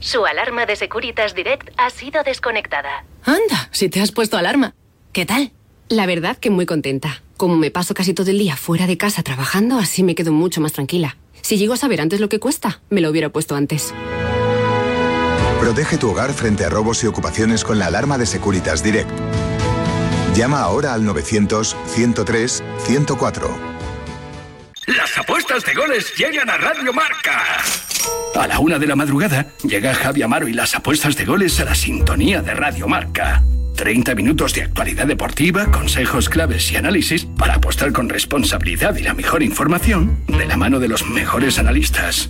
Su alarma de Securitas Direct ha sido desconectada. Anda, si te has puesto alarma. ¿Qué tal? La verdad que muy contenta. Como me paso casi todo el día fuera de casa trabajando, así me quedo mucho más tranquila. Si llego a saber antes lo que cuesta, me lo hubiera puesto antes. Protege tu hogar frente a robos y ocupaciones con la alarma de Securitas Direct. Llama ahora al 900-103-104. Las apuestas de goles llegan a Radio Marca. A la una de la madrugada llega Javi Amaro y las apuestas de goles a la sintonía de Radio Marca. 30 minutos de actualidad deportiva, consejos claves y análisis para apostar con responsabilidad y la mejor información de la mano de los mejores analistas.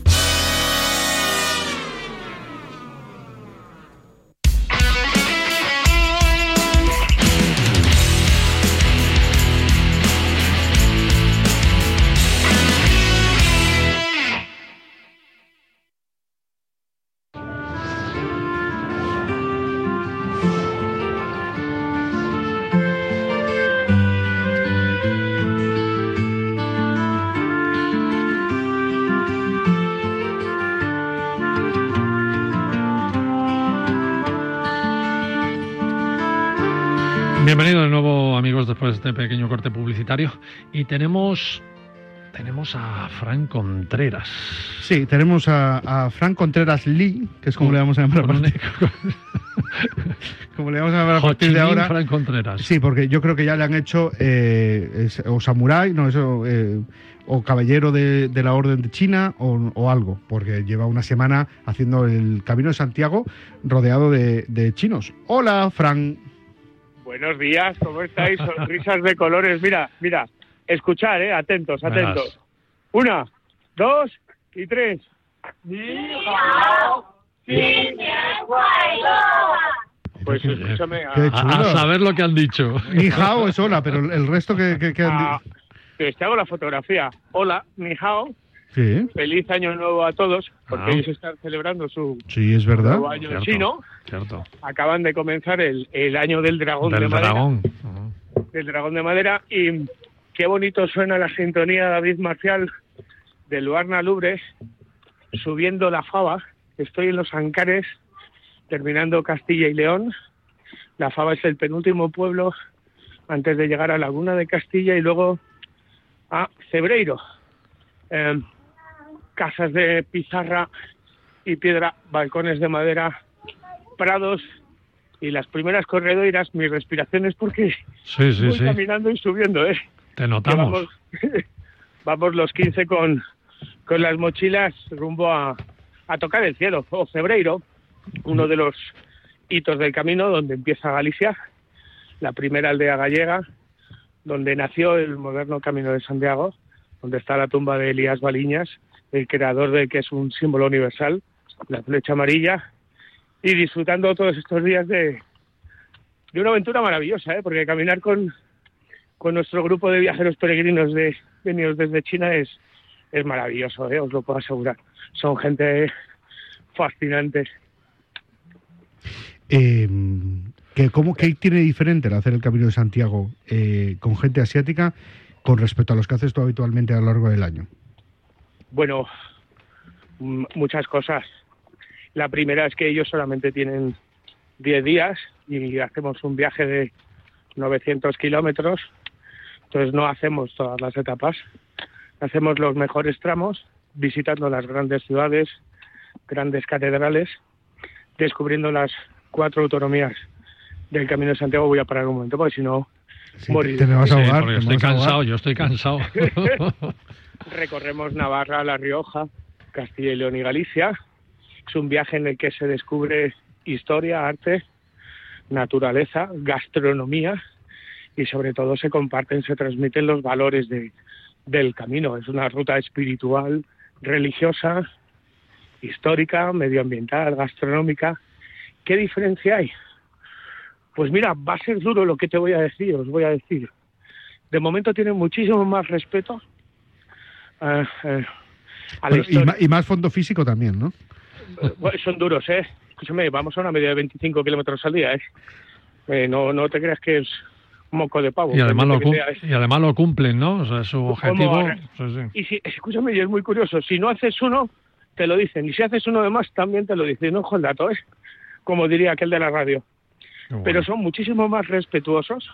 Este pequeño corte publicitario. Y tenemos, tenemos a Fran Contreras. Sí, tenemos a, a Fran Contreras Lee, que es como le vamos a llamar a partir, como le vamos a llamar a partir de ahora. Fran Contreras. Sí, porque yo creo que ya le han hecho eh, o samurái, no, eso, eh, o caballero de, de la Orden de China o, o algo, porque lleva una semana haciendo el Camino de Santiago rodeado de, de chinos. Hola, Fran. Buenos días, ¿cómo estáis? Sonrisas de colores. Mira, mira, escuchar, ¿eh? Atentos, atentos. Una, dos y tres. Pues escúchame, a- Qué A, chulo. a saber lo que han dicho. Ni hao es hola, pero el- resto que, que, que han a- di- que te hago la fotografía. Hola, ni hao. Sí, Feliz año nuevo a todos, porque Ah. ellos están celebrando su sí, es verdad. nuevo año Cierto, chino. Cierto. Acaban de comenzar el, el año del dragón de madera. del dragón de madera y qué bonito suena la sintonía David Marcial de Luarna Lubre subiendo la fava estoy en los Ancares terminando Castilla y León la fava es el penúltimo pueblo antes de llegar a Laguna de Castilla y luego a Cebreiro Eh, casas de pizarra y piedra balcones de madera prados y las primeras corredoras, mi respiración es porque Sí, sí, voy sí. caminando y subiendo, ¿eh? Te notamos. Vamos, vamos los 15 con, con las mochilas rumbo a, a tocar el cielo, o Cebreiro, uno de los hitos del camino donde empieza Galicia, la primera aldea gallega, donde nació el moderno Camino de Santiago, donde está la tumba de Elías Baliñas, el creador de que es un símbolo universal, la flecha amarilla, y disfrutando todos estos días de, de una aventura maravillosa, ¿eh? porque caminar con, con nuestro grupo de viajeros peregrinos de, venidos desde China es, es maravilloso, ¿eh? os lo puedo asegurar. Son gente fascinante. Eh, que, ¿cómo, ¿Qué tiene diferente el hacer el Camino de Santiago eh, con gente asiática con respecto a los que haces tú habitualmente a lo largo del año? Bueno, m- muchas cosas. La primera es que ellos solamente tienen 10 días y hacemos un viaje de 900 kilómetros, entonces no hacemos todas las etapas, hacemos los mejores tramos visitando las grandes ciudades, grandes catedrales, descubriendo las cuatro autonomías del Camino de Santiago. Voy a parar un momento porque si no Sí, moriré. te me vas a ahogar. estoy ahogar. cansado, yo estoy cansado. recorremos Navarra, La Rioja, Castilla y León y Galicia. Es un viaje en el que se descubre historia, arte, naturaleza, gastronomía y sobre todo se comparten, se transmiten los valores de, del camino. Es una ruta espiritual, religiosa, histórica, medioambiental, gastronómica. ¿Qué diferencia hay? Pues mira, va a ser duro lo que te voy a decir, os voy a decir. De momento tienen muchísimo más respeto eh, eh, a la Pero- y, más fondo físico también, ¿no? Bueno, son duros, ¿eh? Escúchame, vamos a una media de 25 kilómetros al día, ¿eh? Eh, no, no te creas que es moco de pavo. y, además lo, realmente cum- que sea, ¿eh? y además lo cumplen, ¿no? O sea, su objetivo. ahora? sí, sí. Y si, escúchame, y es muy curioso, si no haces uno, te lo dicen. Y si haces uno de más, también te lo dicen. No ojo el dato, ¿eh? Como diría aquel de la radio. Bueno. Pero son muchísimo más respetuosos,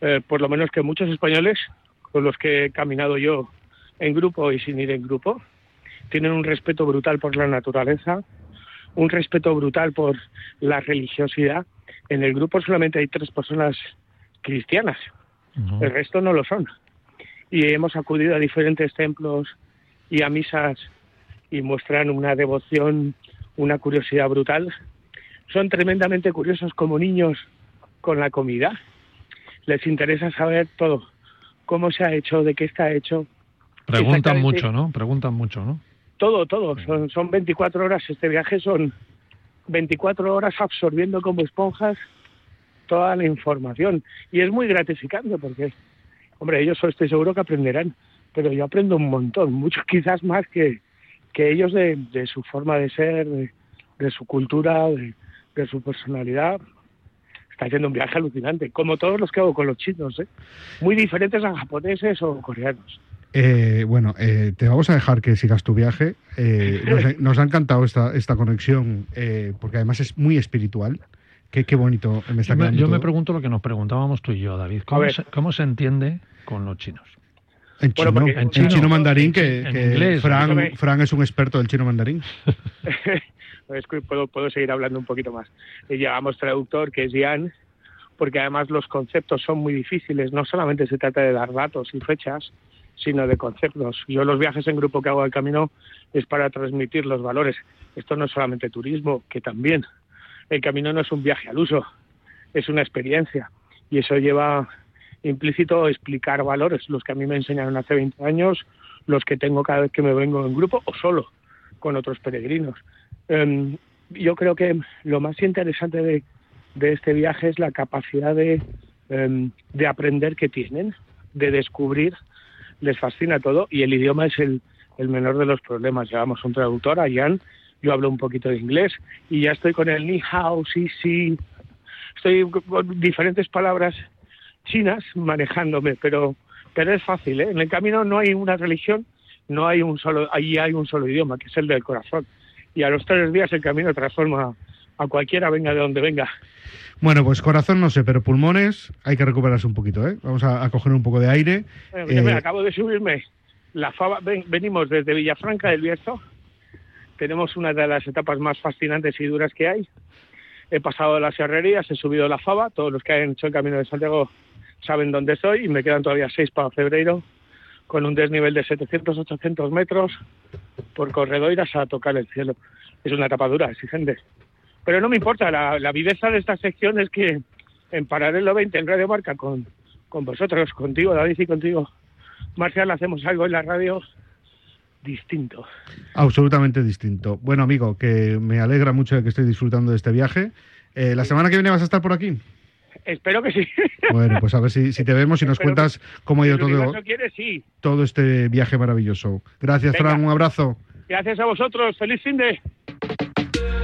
eh, por lo menos que muchos españoles con los que he caminado yo en grupo y sin ir en grupo. Tienen un respeto brutal por la naturaleza, un respeto brutal por la religiosidad. En el grupo solamente hay tres personas cristianas. El resto no lo son. Y hemos acudido a diferentes templos y a misas y muestran una devoción, una curiosidad brutal. Son tremendamente curiosos como niños con la comida. Les interesa saber todo, cómo se ha hecho, de qué está hecho. Preguntan mucho, ¿no? Preguntan mucho, ¿no? Todo, todo. Son, son 24 horas. Este viaje son 24 horas absorbiendo como esponjas toda la información. Y es muy gratificante porque, hombre, ellos estoy seguro que aprenderán, pero yo aprendo un montón, mucho quizás más que, que ellos de, de su forma de ser, de, de su cultura, de, de su personalidad. Está siendo un viaje alucinante, como todos los que hago con los chinos, ¿eh? muy diferentes a japoneses o coreanos. Eh, bueno, eh, te vamos a dejar que sigas tu viaje. Eh, nos, nos ha encantado esta, esta conexión, eh, porque además es muy espiritual. Qué, qué bonito me está Yo me, quedando yo me pregunto lo que nos preguntábamos tú y yo, David. ¿Cómo, se, cómo se entiende con los chinos? En chino, Bueno, porque- en en chino, chino, mandarín, que, en que inglés. Fran, es un experto del chino mandarín. es que puedo, puedo seguir hablando un poquito más. Y llevamos traductor, que es Ian, porque además los conceptos son muy difíciles. No solamente se trata de dar datos y fechas, sino de conceptos. Yo los viajes en grupo que hago al camino es para transmitir los valores. Esto no es solamente turismo, que también. El camino no es un viaje al uso, es una experiencia. Y eso lleva implícito explicar valores, los que a mí me enseñaron hace 20 años, los que tengo cada vez que me vengo en grupo o solo con otros peregrinos. Em, yo creo que lo más interesante de, este viaje es la capacidad de, em, de aprender que tienen, de descubrir, les fascina todo y el idioma es el, el menor de los problemas. Llevamos un traductor, a Jan, yo hablo un poquito de inglés y ya estoy con el ni hao, sí, sí, estoy con diferentes palabras chinas manejándome, pero, pero es fácil, ¿eh? En el camino no hay una religión, no hay un solo, ahí hay un solo idioma, que es el del corazón. Y a los tres días el camino transforma a cualquiera, venga de donde venga. Bueno, pues corazón no sé, pero pulmones hay que recuperarse un poquito, ¿eh? Vamos a, a coger un poco de aire. Bueno, mira, Eh, acabo de subirme la fava, ven- venimos desde Villafranca del Bierzo, tenemos una de las etapas más fascinantes y duras que hay. He pasado las herrerías, he subido la fava, todos los que han hecho el camino de Santiago saben dónde estoy y me quedan todavía seis para febrero con un desnivel de 700-800 metros por corredoiras a tocar el cielo. Es una etapa dura, exigente. Pero no me importa, la, la viveza de esta sección es que en Paralelo 20 en Radio Marca con, con vosotros, contigo David y contigo Marcial hacemos algo en la radio distinto. Absolutamente distinto. Bueno, amigo, que me alegra mucho de que estoy disfrutando de este viaje. Eh, ¿La semana que viene vas a estar por aquí? Espero que sí. Bueno, pues a ver si, si te vemos y nos Espero cuentas cómo ha ido todo, universo quiere, sí. todo este viaje maravilloso. Gracias, Venga. Fran. Un abrazo. Gracias a vosotros. Feliz fin de...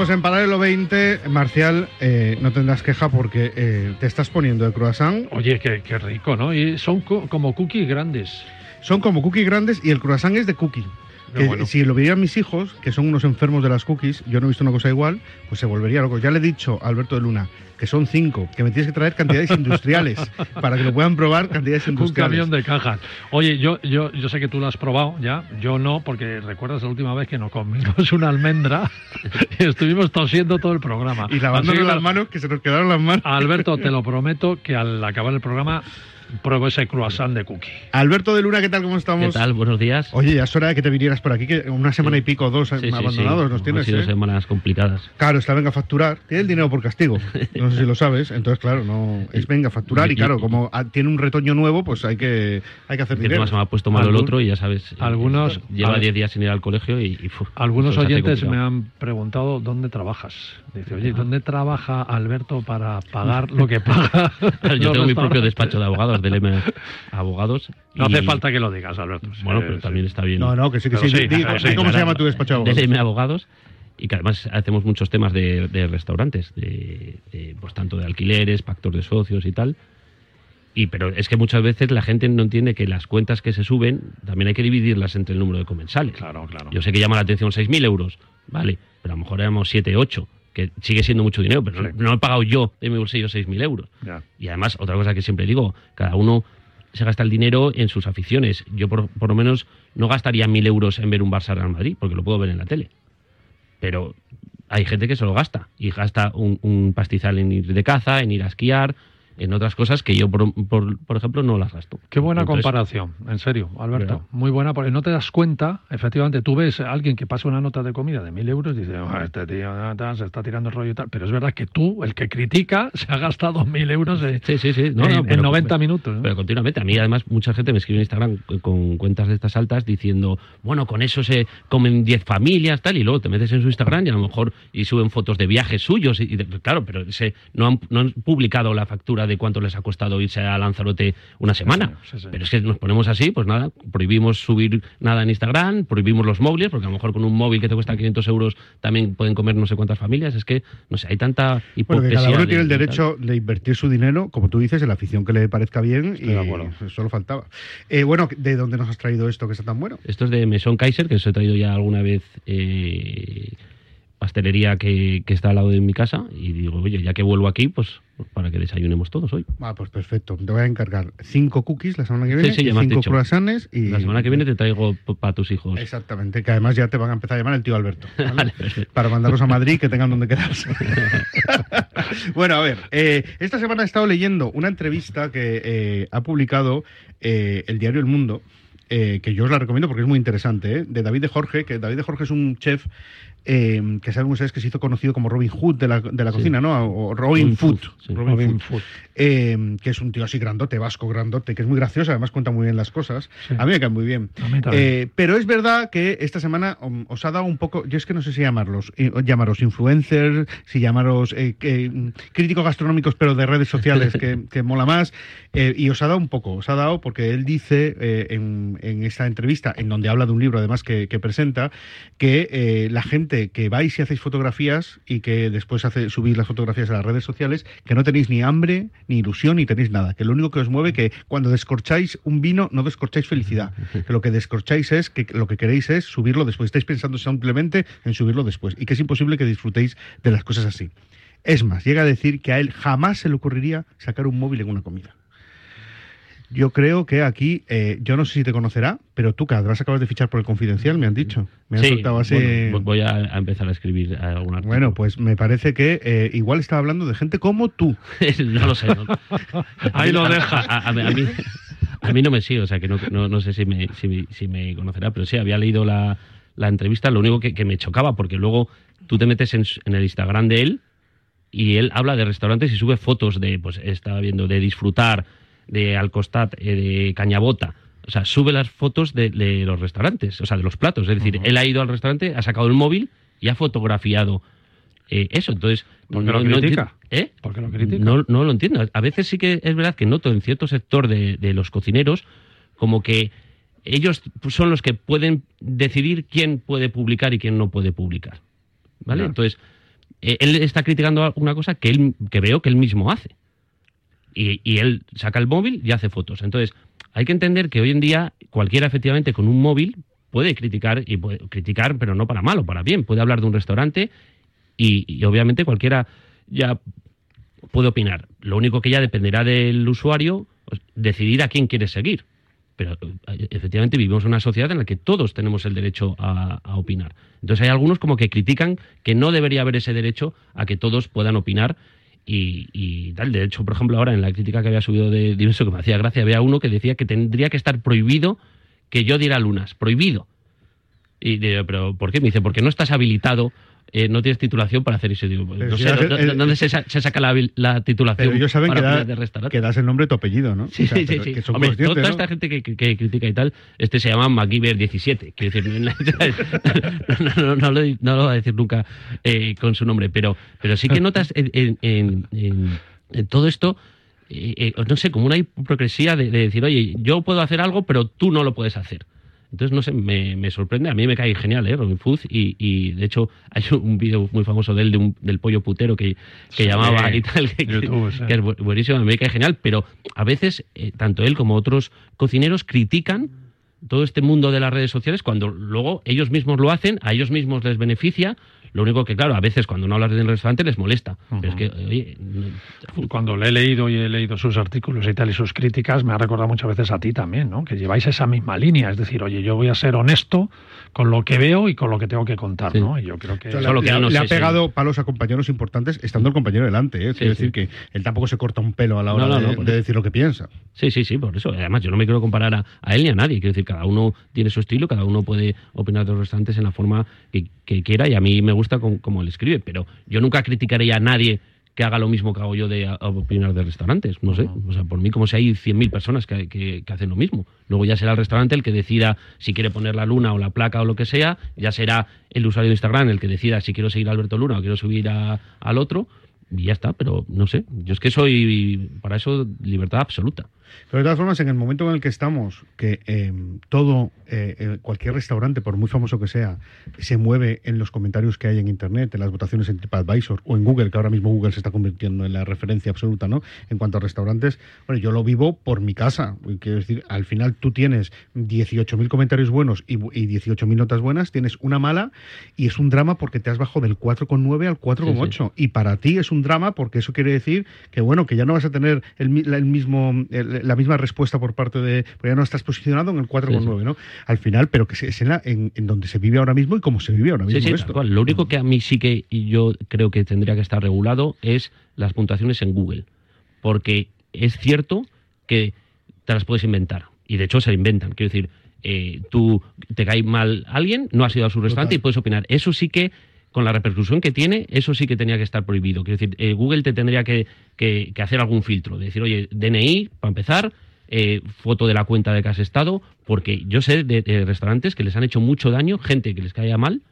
Seguimos en Paralelo 20. Marcial, eh, no tendrás queja porque eh, te estás poniendo de croissant. Oye, qué, qué rico, ¿no? Y son co- como cookies grandes. Son como cookies grandes y el croissant es de cookie. Que bueno. Si lo vieran mis hijos, que son unos enfermos de las cookies, yo no he visto una cosa igual, pues se volvería loco. Ya le he dicho a Alberto de Luna que son cinco, que me tienes que traer cantidades industriales para que lo puedan probar cantidades Un industriales. camión de cajas. Oye, yo, yo, yo sé que tú lo has probado ya, yo no, porque recuerdas la última vez que nos comimos una almendra y estuvimos tosiendo todo el programa. Y lavándonos las manos, que se nos quedaron las manos. Alberto, te lo prometo que al acabar el programa pruebo ese croissant de cookie. Alberto de Luna, ¿qué tal? ¿Cómo estamos? ¿Qué tal? Buenos días. Oye, ya es hora de que te vinieras por aquí, que una semana y pico, dos Sí, sí, sí. abandonados nos Han tienes. sido ¿eh? semanas complicadas. Claro, es la venga a facturar. Tiene el dinero por castigo. No sé si lo sabes. Entonces, claro, no es venga a facturar. Y claro, como ah, tiene un retoño nuevo, pues hay que, hay que hacer Que dinero. se me ha puesto malo el otro y ya sabes. algunos- Lleva al- 10 días sin ir al colegio y. y, Algunos oyentes me han preguntado dónde trabajas. Dice, oye, ¿dónde trabaja Alberto para pagar lo que paga? Yo tengo mi propio despacho de abogados, del M Abogados. No y- hace falta que lo digas, Alberto. Bueno, pero también está bien. No, no, que sí, que sí. sí, Di- ¿Cómo se llama tu despacho? de abogados? DLM Abogados. y que además hacemos muchos temas de, de restaurantes, de, de, pues tanto de alquileres, pactos de socios y tal. Y pero es que muchas veces la gente no entiende que las cuentas que se suben también hay que dividirlas entre el número de comensales. Claro, claro. Yo sé que llama la atención 6.000 euros, vale, pero a lo mejor éramos 7, 8, que sigue siendo mucho dinero, pero no, no he pagado yo de mi bolsillo 6.000 euros. Y además, otra cosa que siempre digo, cada uno se gasta el dinero en sus aficiones. Yo por, por lo menos no gastaría 1.000 euros en ver un Barça Real Madrid, porque lo puedo ver en la tele. Pero hay gente que se lo gasta y gasta un, un pastizal en ir de caza, en ir a esquiar, en otras cosas que yo, por, por, por ejemplo, no las gasto. Qué buena Entonces, comparación, en serio, Alberto. ¿Verdad? Muy buena, porque no te das cuenta, efectivamente, tú ves a alguien que pasa una nota de comida de mil euros y dices, "Ah, este tío ah, se está tirando el rollo y tal. Pero es verdad que tú, el que critica, se ha gastado mil euros en, Sí, sí, sí. No, en- no, en pero- 90 minutos. ¿no? Pero continuamente. A mí, además, mucha gente me escribe en Instagram con- cuentas de estas altas diciendo, bueno, con eso se comen 10 familias, tal, y luego te metes en su Instagram y a lo mejor y suben fotos de viajes suyos. Y, y claro, pero ese, no, han, no han publicado la factura de cuánto les ha costado irse a Lanzarote una semana. Sí, sí. Pero es que nos ponemos así, pues nada, prohibimos subir nada en Instagram, prohibimos los móviles, porque a lo mejor con un móvil que te cuesta 500 euros también pueden comer no sé cuántas familias. Es que, no sé, hay tanta hipocresía. que cada uno tiene el derecho de invertir su dinero, como tú dices, en la afición que le parezca bien Estoy de y acuerdo. solo faltaba. Eh, bueno, ¿de dónde nos has traído esto que está tan bueno? Esto es de Mesón Kaiser, que os he traído ya alguna vez eh, pastelería que, que está al lado de mi casa. Y digo, oye, ya que vuelvo aquí, pues, para que desayunemos todos hoy. Ah, pues perfecto. Te voy a encargar cinco cookies la semana que viene, Sí, sí, y cinco dicho. croissants y... La semana que viene te traigo para tus hijos. Exactamente, que además ya te van a empezar a llamar el tío Alberto. ¿vale? Vale, perfecto. para mandarlos a Madrid que tengan donde quedarse. bueno, a ver, eh, esta semana he estado leyendo una entrevista que eh, ha publicado eh, el diario El Mundo, eh, que yo os la recomiendo porque es muy interesante, ¿eh? de David de Jorge, que David de Jorge es un chef eh, que saben ustedes que se hizo conocido como Robin Hood de la, de la Sí. cocina, ¿no? O Robin, Robin Food. Food, sí. Robin Robin Food. Food. Eh, que es un tío así grandote, vasco grandote, que es muy gracioso, además cuenta muy bien las cosas. Sí. A mí me cae muy bien. Eh, pero es verdad que esta semana um, os ha dado un poco, yo es que no sé si llamarlos, llamaros influencers, si llamaros eh, mm, críticos gastronómicos, pero de redes sociales, que, que mola más, eh, y os ha dado un poco, os ha dado porque él dice en, en esta entrevista, en donde habla de un libro además que, que presenta, que la gente que vais y hacéis fotografías y que después hace, subís las fotografías a las redes sociales, que no tenéis ni hambre, ni ilusión, ni tenéis nada, que lo único que os mueve que cuando descorcháis un vino no descorcháis felicidad, que lo que descorcháis es que lo que queréis es subirlo después, estáis pensando simplemente en subirlo después y que es imposible que disfrutéis de las cosas así. Es más, llega a decir que a él jamás se le ocurriría sacar un móvil en una comida. Yo creo que aquí, eh, yo no sé si te conocerá, pero tú que además acabas de fichar por el confidencial, me han dicho. Me han Sí, soltado así. bueno, voy a, a empezar a escribir algún artículo. Bueno, pues me parece que eh, igual estaba hablando de gente como tú. no lo sé. no. Ahí lo deja. A, a- a mí, a mí no me sigue, o sea que no, no, no sé si me, si, me- si me conocerá, pero sí, había leído la, la entrevista, lo único que, que me chocaba, porque luego tú te metes en, en el Instagram de él y él habla de restaurantes y sube fotos de, pues estaba viendo, de disfrutar, de Alcostat, eh, de Cañabota. O sea, sube las fotos de, de los restaurantes, o sea, de los platos. Es decir, él ha ido al restaurante, ha sacado el móvil y ha fotografiado eh, eso. Entonces, ¿Por qué lo critica? enti- ¿Eh? ¿Por qué lo critica? No, no lo entiendo. A veces sí que es verdad que noto en cierto sector de, de los cocineros como que ellos son los que pueden decidir quién puede publicar y quién no puede publicar. ¿Vale? Entonces, él está criticando una cosa que, él, que veo que él mismo hace. Y, él saca el móvil y hace fotos. Entonces, hay que entender que hoy en día cualquiera efectivamente con un móvil puede criticar, y puede criticar, pero no para mal o para bien. Puede hablar de un restaurante y, obviamente cualquiera ya puede opinar. Lo único que ya dependerá del usuario pues, decidir a quién quiere seguir. Pero eh, efectivamente vivimos una sociedad en la que todos tenemos el derecho a, a opinar. Entonces hay algunos como que critican que no debería haber ese derecho a que todos puedan opinar y, y tal. De hecho, por ejemplo, ahora en la crítica que había subido de Diverso, que me hacía gracia, había uno que decía que tendría que estar prohibido que yo diera lunas. Prohibido. Y digo, ¿pero por qué? Me dice, porque no estás habilitado, eh, no tienes titulación para hacer eso. Digo, no si sé, hace- ¿dó- el- ¿dónde se, sa- se saca la, titulación Pero ellos saben que, da- opinar de restaurante? que das el nombre de tu apellido, ¿no? Sí, O sea, sí, sí. que son Hombre, conscientes, toda ¿no? esta gente que, que- que critica y tal, este se llama MacGyver 17. Quiero decir, no, lo, no lo va a decir nunca eh, con su nombre, pero, pero sí que notas en, en- en- en- en todo esto, eh, eh, no sé, como una hipocresía de, de decir, oye, yo puedo hacer algo, pero tú no lo puedes hacer. Entonces, no sé, me, me sorprende. A mí me cae genial, ¿eh? Robin Food. Y, y, de hecho, hay un vídeo muy famoso de él, de un- del pollo putero que, que Sí, llamaba y tal, que, YouTube, que es bu- buenísimo. A mí me cae genial. Pero a veces, eh, tanto él como otros cocineros critican todo este mundo de las redes sociales cuando luego ellos mismos lo hacen, a ellos mismos les beneficia. Lo único que, claro, a veces cuando no hablas del restaurante les molesta. Pero es que, oye, Cuando le he leído y he leído sus artículos y tal y sus críticas, me ha recordado muchas veces a ti también, ¿no? Que lleváis esa misma línea, es decir, oye, yo voy a ser honesto con lo que veo y con lo que tengo que contar, ¿no? Y yo creo que... O sea, le, le ha pegado palos a compañeros importantes estando el compañero delante. ¿eh? Quiero decir que él tampoco se corta un pelo a la hora No, no, de, no, de decir lo que piensa. Sí, sí, sí, por eso. Además, yo no me quiero comparar a, a él ni a nadie. Quiero decir, cada uno tiene su estilo, cada uno puede opinar de los restaurantes en la forma que, que quiera y a mí me gusta con- como él escribe. Pero yo nunca criticaré a nadie que haga lo mismo que hago yo de opinar de restaurantes. No sé. O sea, por mí, como si hay 100.000 personas que, que- que hacen lo mismo. Luego ya será el restaurante el que decida si quiere poner la luna o la placa o lo que sea. Ya será el usuario de Instagram el que decida si quiero seguir a Alberto Luna o quiero subir a- al otro. Y ya está, pero no sé. Yo es que soy, para eso, libertad absoluta. Pero de todas formas, en el momento en el que estamos, que eh, todo, eh, cualquier restaurante, por muy famoso que sea, se mueve en los comentarios que hay en Internet, en las votaciones en TripAdvisor o en Google, que ahora mismo Google se está convirtiendo en la referencia absoluta, ¿no? En cuanto a restaurantes, bueno, yo lo vivo por mi casa. Quiero decir, al final tú tienes 18.000 comentarios buenos y, y 18.000 notas buenas, tienes una mala y es un drama porque te has bajado del 4,9 al 4,8. Y para ti es un drama porque eso quiere decir que, bueno, que ya no vas a tener el, el mismo, el- la misma respuesta por parte de... Porque ya no estás posicionado en el 4,9, ¿no? Al final, pero que es en, la- en, en donde se vive ahora mismo y cómo se vive ahora mismo Sí, sí, esto. tal cual. Lo único que a mí sí que yo creo que tendría que estar regulado es las puntuaciones en Google. Porque es cierto que te las puedes inventar. Y de hecho se inventan. Quiero decir, eh, tú te cae mal alguien, no has ido a su restaurante y puedes opinar. Eso sí que, con la repercusión que tiene, eso sí que tenía que estar prohibido. Quiero decir, eh, Google te tendría que, que- que hacer algún filtro. De decir, oye, DNI, para empezar, eh, foto de la cuenta de que has estado, porque yo sé de, de restaurantes que les han hecho mucho daño, gente que les caía mal,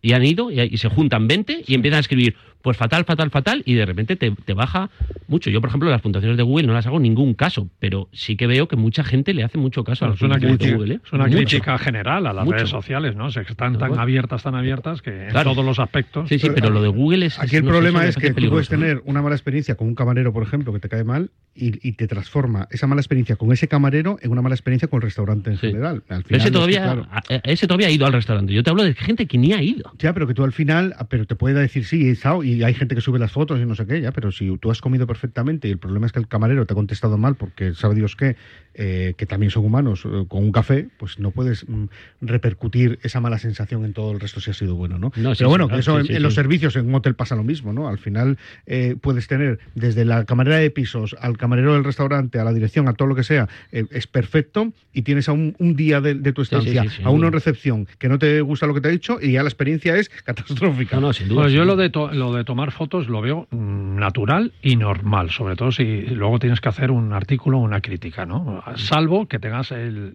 y han ido y, y se juntan 20 y empiezan a escribir, pues fatal, fatal, fatal, y de repente te, te baja mucho. Yo, por ejemplo, las puntuaciones de Google no las hago ningún caso, pero sí que veo que mucha gente le hace mucho caso a las puntuaciones de Google. ¿eh? es una Mucho. crítica general a las Mucho. redes sociales, ¿no? O sea, que están tan Claro. abiertas, tan abiertas que Claro. en todos los aspectos. Sí, sí, pero lo de Google es... Aquí el problema es que tú puedes tener una mala experiencia con un camarero, por ejemplo, que te cae mal y, y te transforma esa mala experiencia con ese camarero en una mala experiencia con el restaurante en general. Al Pero ese final, todavía, es que, claro, a- a- ese todavía ha ido al restaurante. Yo te hablo de gente que ni ha ido. Ya, pero que tú al final, ah, pero te puede decir sí, he estado, y hay gente que sube las fotos y no sé qué, ya, pero si tú has comido perfectamente y el problema es que el camarero te ha contestado mal porque sabe Dios qué, eh, que también son humanos, eh, con un café, pues no puedes mm, repercutir esa mala sensación en todo el resto si ha sido bueno, ¿no? No, sí, pero bueno, sí, que claro, eso sí, en, sí, en los servicios en un hotel pasa lo mismo, ¿no? Al final eh, puedes tener desde la camarera de pisos al camarero del restaurante, a la dirección, a todo lo que sea, eh, es perfecto y tienes a un, un día de, de tu Sí, sí, estancia, sí, sí, a uno en recepción que no te gusta lo que te ha dicho y ya la experiencia es catastrófica. No, no, sin Bueno, yo lo de, to- lo de tomar fotos lo veo mm, natural y normal, sobre todo si luego tienes que hacer un artículo o una crítica, ¿no? Salvo que tengas el,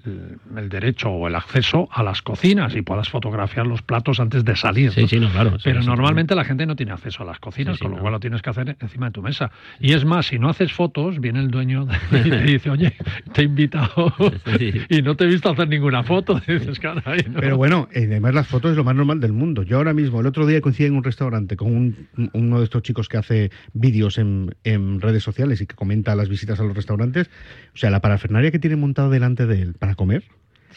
el- derecho o el acceso a las cocinas y puedas fotografiar los platos antes de salir. Sí, ¿no? sí, no, claro. Pero normalmente la gente no tiene acceso a las cocinas, Sí, sí, con lo no. cual lo tienes que hacer encima de tu mesa. Y es más, si no haces fotos, viene el dueño y te dice, oye, te he invitado y no te he visto hacer ninguna foto. Y dices, caray, ¿no? Pero bueno, eh, además las fotos es lo más normal del mundo. Yo ahora mismo, el otro día coincidí en un restaurante con un- uno de estos chicos que hace vídeos en, en redes sociales y que comenta las visitas a los restaurantes. O sea, la parafernalia que tiene montado delante de él para comer.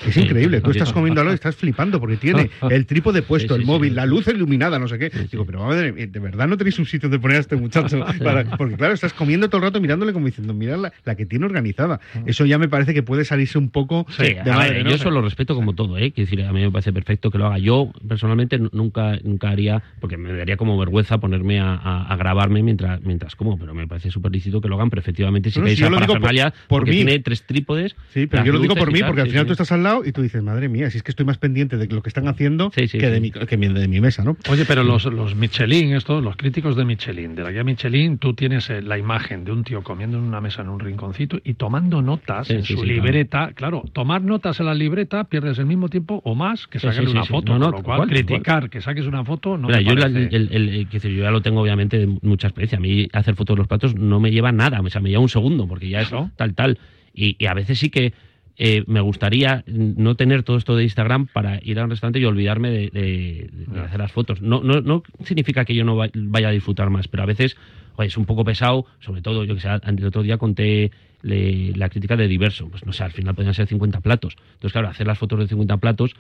Es increíble, tú estás comiendo algo y estás flipando porque tiene el trípode puesto, el móvil, la luz iluminada, no sé qué. Digo, pero madre, de verdad no tenéis un sitio donde poner a este muchacho. Para- porque claro, estás comiendo todo el rato mirándole como diciendo, mira la, la que tiene organizada. Eso ya me parece que puede salirse un poco Sí, de a madre, ver, ¿no? yo eso lo respeto como todo, ¿eh? Quiero decir, a mí me parece perfecto que lo haga. Yo, personalmente, nu- nunca, nunca haría, porque me daría como vergüenza ponerme a, a- a grabarme mientras, mientras como, pero me parece súper lícito que lo hagan, pero efectivamente si No, si yo a lo digo por- por porque mí. tiene tres trípodes. Sí, pero yo lo digo por mí, porque al final tú estás al lado y tú dices, madre mía, si es que estoy más pendiente de lo que están haciendo que, sí, De mi, que mi- de mi mesa, ¿no? Oye, pero los, los Michelin, estos, los críticos de Michelin, de la guía Michelin, tú tienes eh, la imagen de un tío comiendo en una mesa en un rinconcito y tomando notas Sí, en sí, su sí, libreta. Claro. tomar notas en la libreta pierdes el mismo tiempo o más que Sí, sacarle una sí. foto. No, no, con lo cual, criticar que saques una foto no Mira, me yo, la- el- el- el- yo ya lo tengo obviamente de mucha experiencia. A mí hacer fotos de los platos no me lleva nada, o sea, me lleva un segundo, porque ya es tal, tal. Y, y a veces sí que eh, me gustaría no tener todo esto de Instagram para ir a un restaurante y olvidarme de, de- de hacer las fotos. No, no, no significa que yo no va- vaya a disfrutar más, pero a veces oye, es un poco pesado, sobre todo, yo que sé, el otro día conté le- la crítica de diverso, pues no sé, al final podrían ser 50 platos. Entonces, claro, hacer las fotos de 50 platos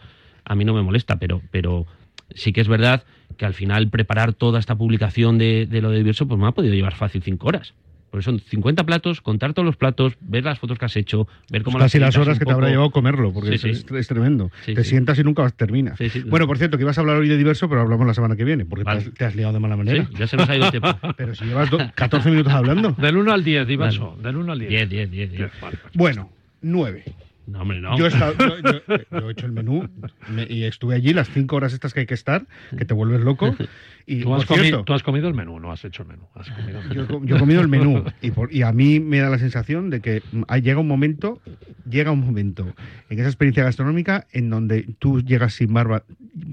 a mí no me molesta, pero, pero sí que es verdad que al final preparar toda esta publicación de, de lo de diverso, pues me ha podido llevar fácil 5 horas. Porque son 50 platos, contar todos los platos, ver las fotos que has hecho, ver cómo Pues casi las horas que te habrá poco. llevado comerlo, porque Sí, es, sí. es- es tremendo. Sí, te sí. sientas y nunca terminas. Sí, sí. Bueno, por cierto, que ibas a hablar hoy de diverso, pero hablamos la semana que viene, porque te Vale. has- te, has liado de mala manera. Sí, ya se nos ha ido el tiempo. Pero si llevas do- 14 minutos hablando. Del 1 al 10, diverso. Del 1 al 10. 10, 10, 10. 10. Bueno, 9. No, hombre, no. Yo, he estado- yo- yo- yo he hecho el menú me- y estuve allí las 5 horas estas que hay que estar, que te vuelves loco. Y, Tú has, por comi- cierto, tú has comido el menú, no has hecho el menú. Has comido el menú. yo, he co- yo he comido el menú y, por- y a mí me da la sensación de que mm, ah, llega un momento, llega un momento en esa experiencia gastronómica en donde tú llegas sin barba,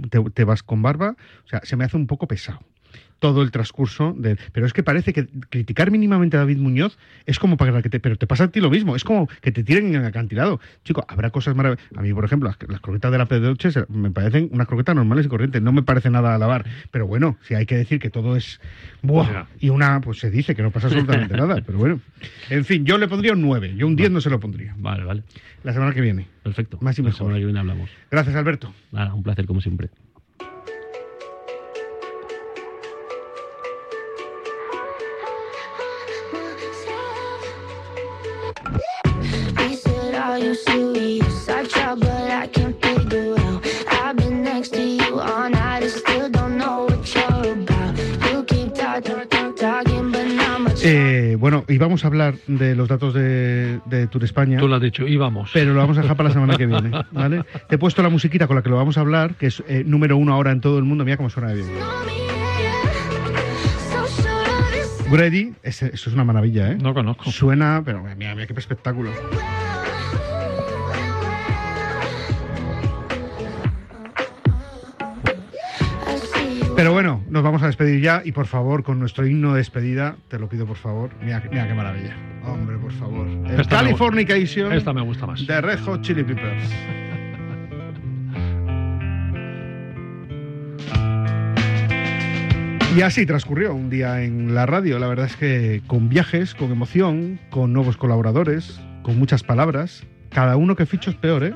te, te vas con barba, o sea, se me hace un poco pesado todo el transcurso de pero es que parece que criticar mínimamente a David Muñoz es como para que te pero te pasa a ti lo mismo es como que te tiren en el acantilado chico habrá cosas maravillosas a mí por ejemplo las, las croquetas de la Pedroche me parecen unas croquetas normales y corrientes no me parece nada a alabar pero bueno si hay que decir que todo es ¡buah! Y una pues se dice que no pasa absolutamente nada pero bueno en fin yo le pondría un 9 yo un 10 no se lo pondría Vale, vale. la semana que viene Perfecto. Más y La mejor. semana que viene hablamos. gracias Alberto Nada, un placer como siempre. Bueno y vamos a hablar de los datos de, de Tour España Tú lo has dicho, íbamos. pero lo vamos a dejar para la semana que viene, ¿vale? Te he puesto la musiquita con la que lo vamos a hablar, que es eh, número uno ahora en todo el mundo. Mira cómo suena de bien. Grady, es- esto es una maravilla, ¿eh? No conozco. Suena, pero mira, mira qué espectáculo. Despedir ya y por favor, con nuestro himno de despedida, te lo pido por favor. Mira, mira qué maravilla. Hombre, por favor. El Esta me Californication Esta me gusta más. de Red Hot Chili Peppers. Y así transcurrió un día en la radio. La verdad es que con viajes, con emoción, con nuevos colaboradores, con muchas palabras. Cada uno que ficha es peor, ¿eh?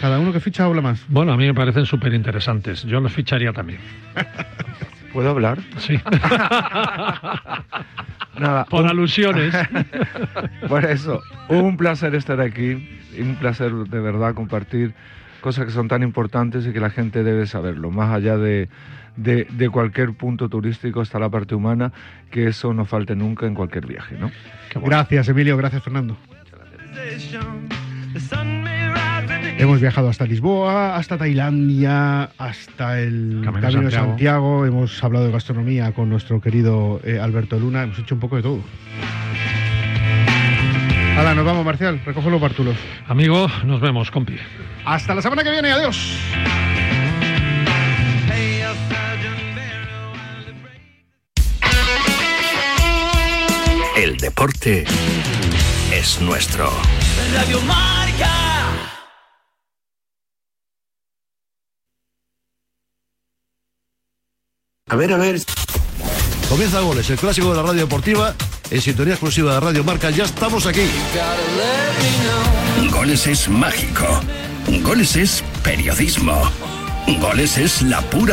Cada uno que ficha habla más. Bueno, a mí me parecen súper interesantes. Yo los ficharía también. ¿Puedo hablar? Sí. Nada. Por un- alusiones. Por eso, un placer estar aquí y un placer de verdad compartir cosas que son tan importantes y que la gente debe saberlo. Más allá de, de, de cualquier punto turístico está la parte humana, que eso no falte nunca en cualquier viaje, ¿no? Gracias, Emilio. Gracias, Fernando. Hemos viajado hasta Lisboa, hasta Tailandia, hasta el Camino Camino, de Santiago. Santiago. Hemos hablado de gastronomía con nuestro querido eh, Alberto Luna. Hemos hecho un poco de todo. Hala, nos vamos, Marcial. Recoge los bártulos. Amigo, nos vemos, compi. Hasta la semana que viene. Adiós. El deporte es nuestro. Radio Marca. A ver, a ver. Comienza Goles, el clásico de la radio deportiva, en sintonía exclusiva de Radio Marca. Ya estamos aquí. Goles es mágico. Goles es periodismo. Goles es la pura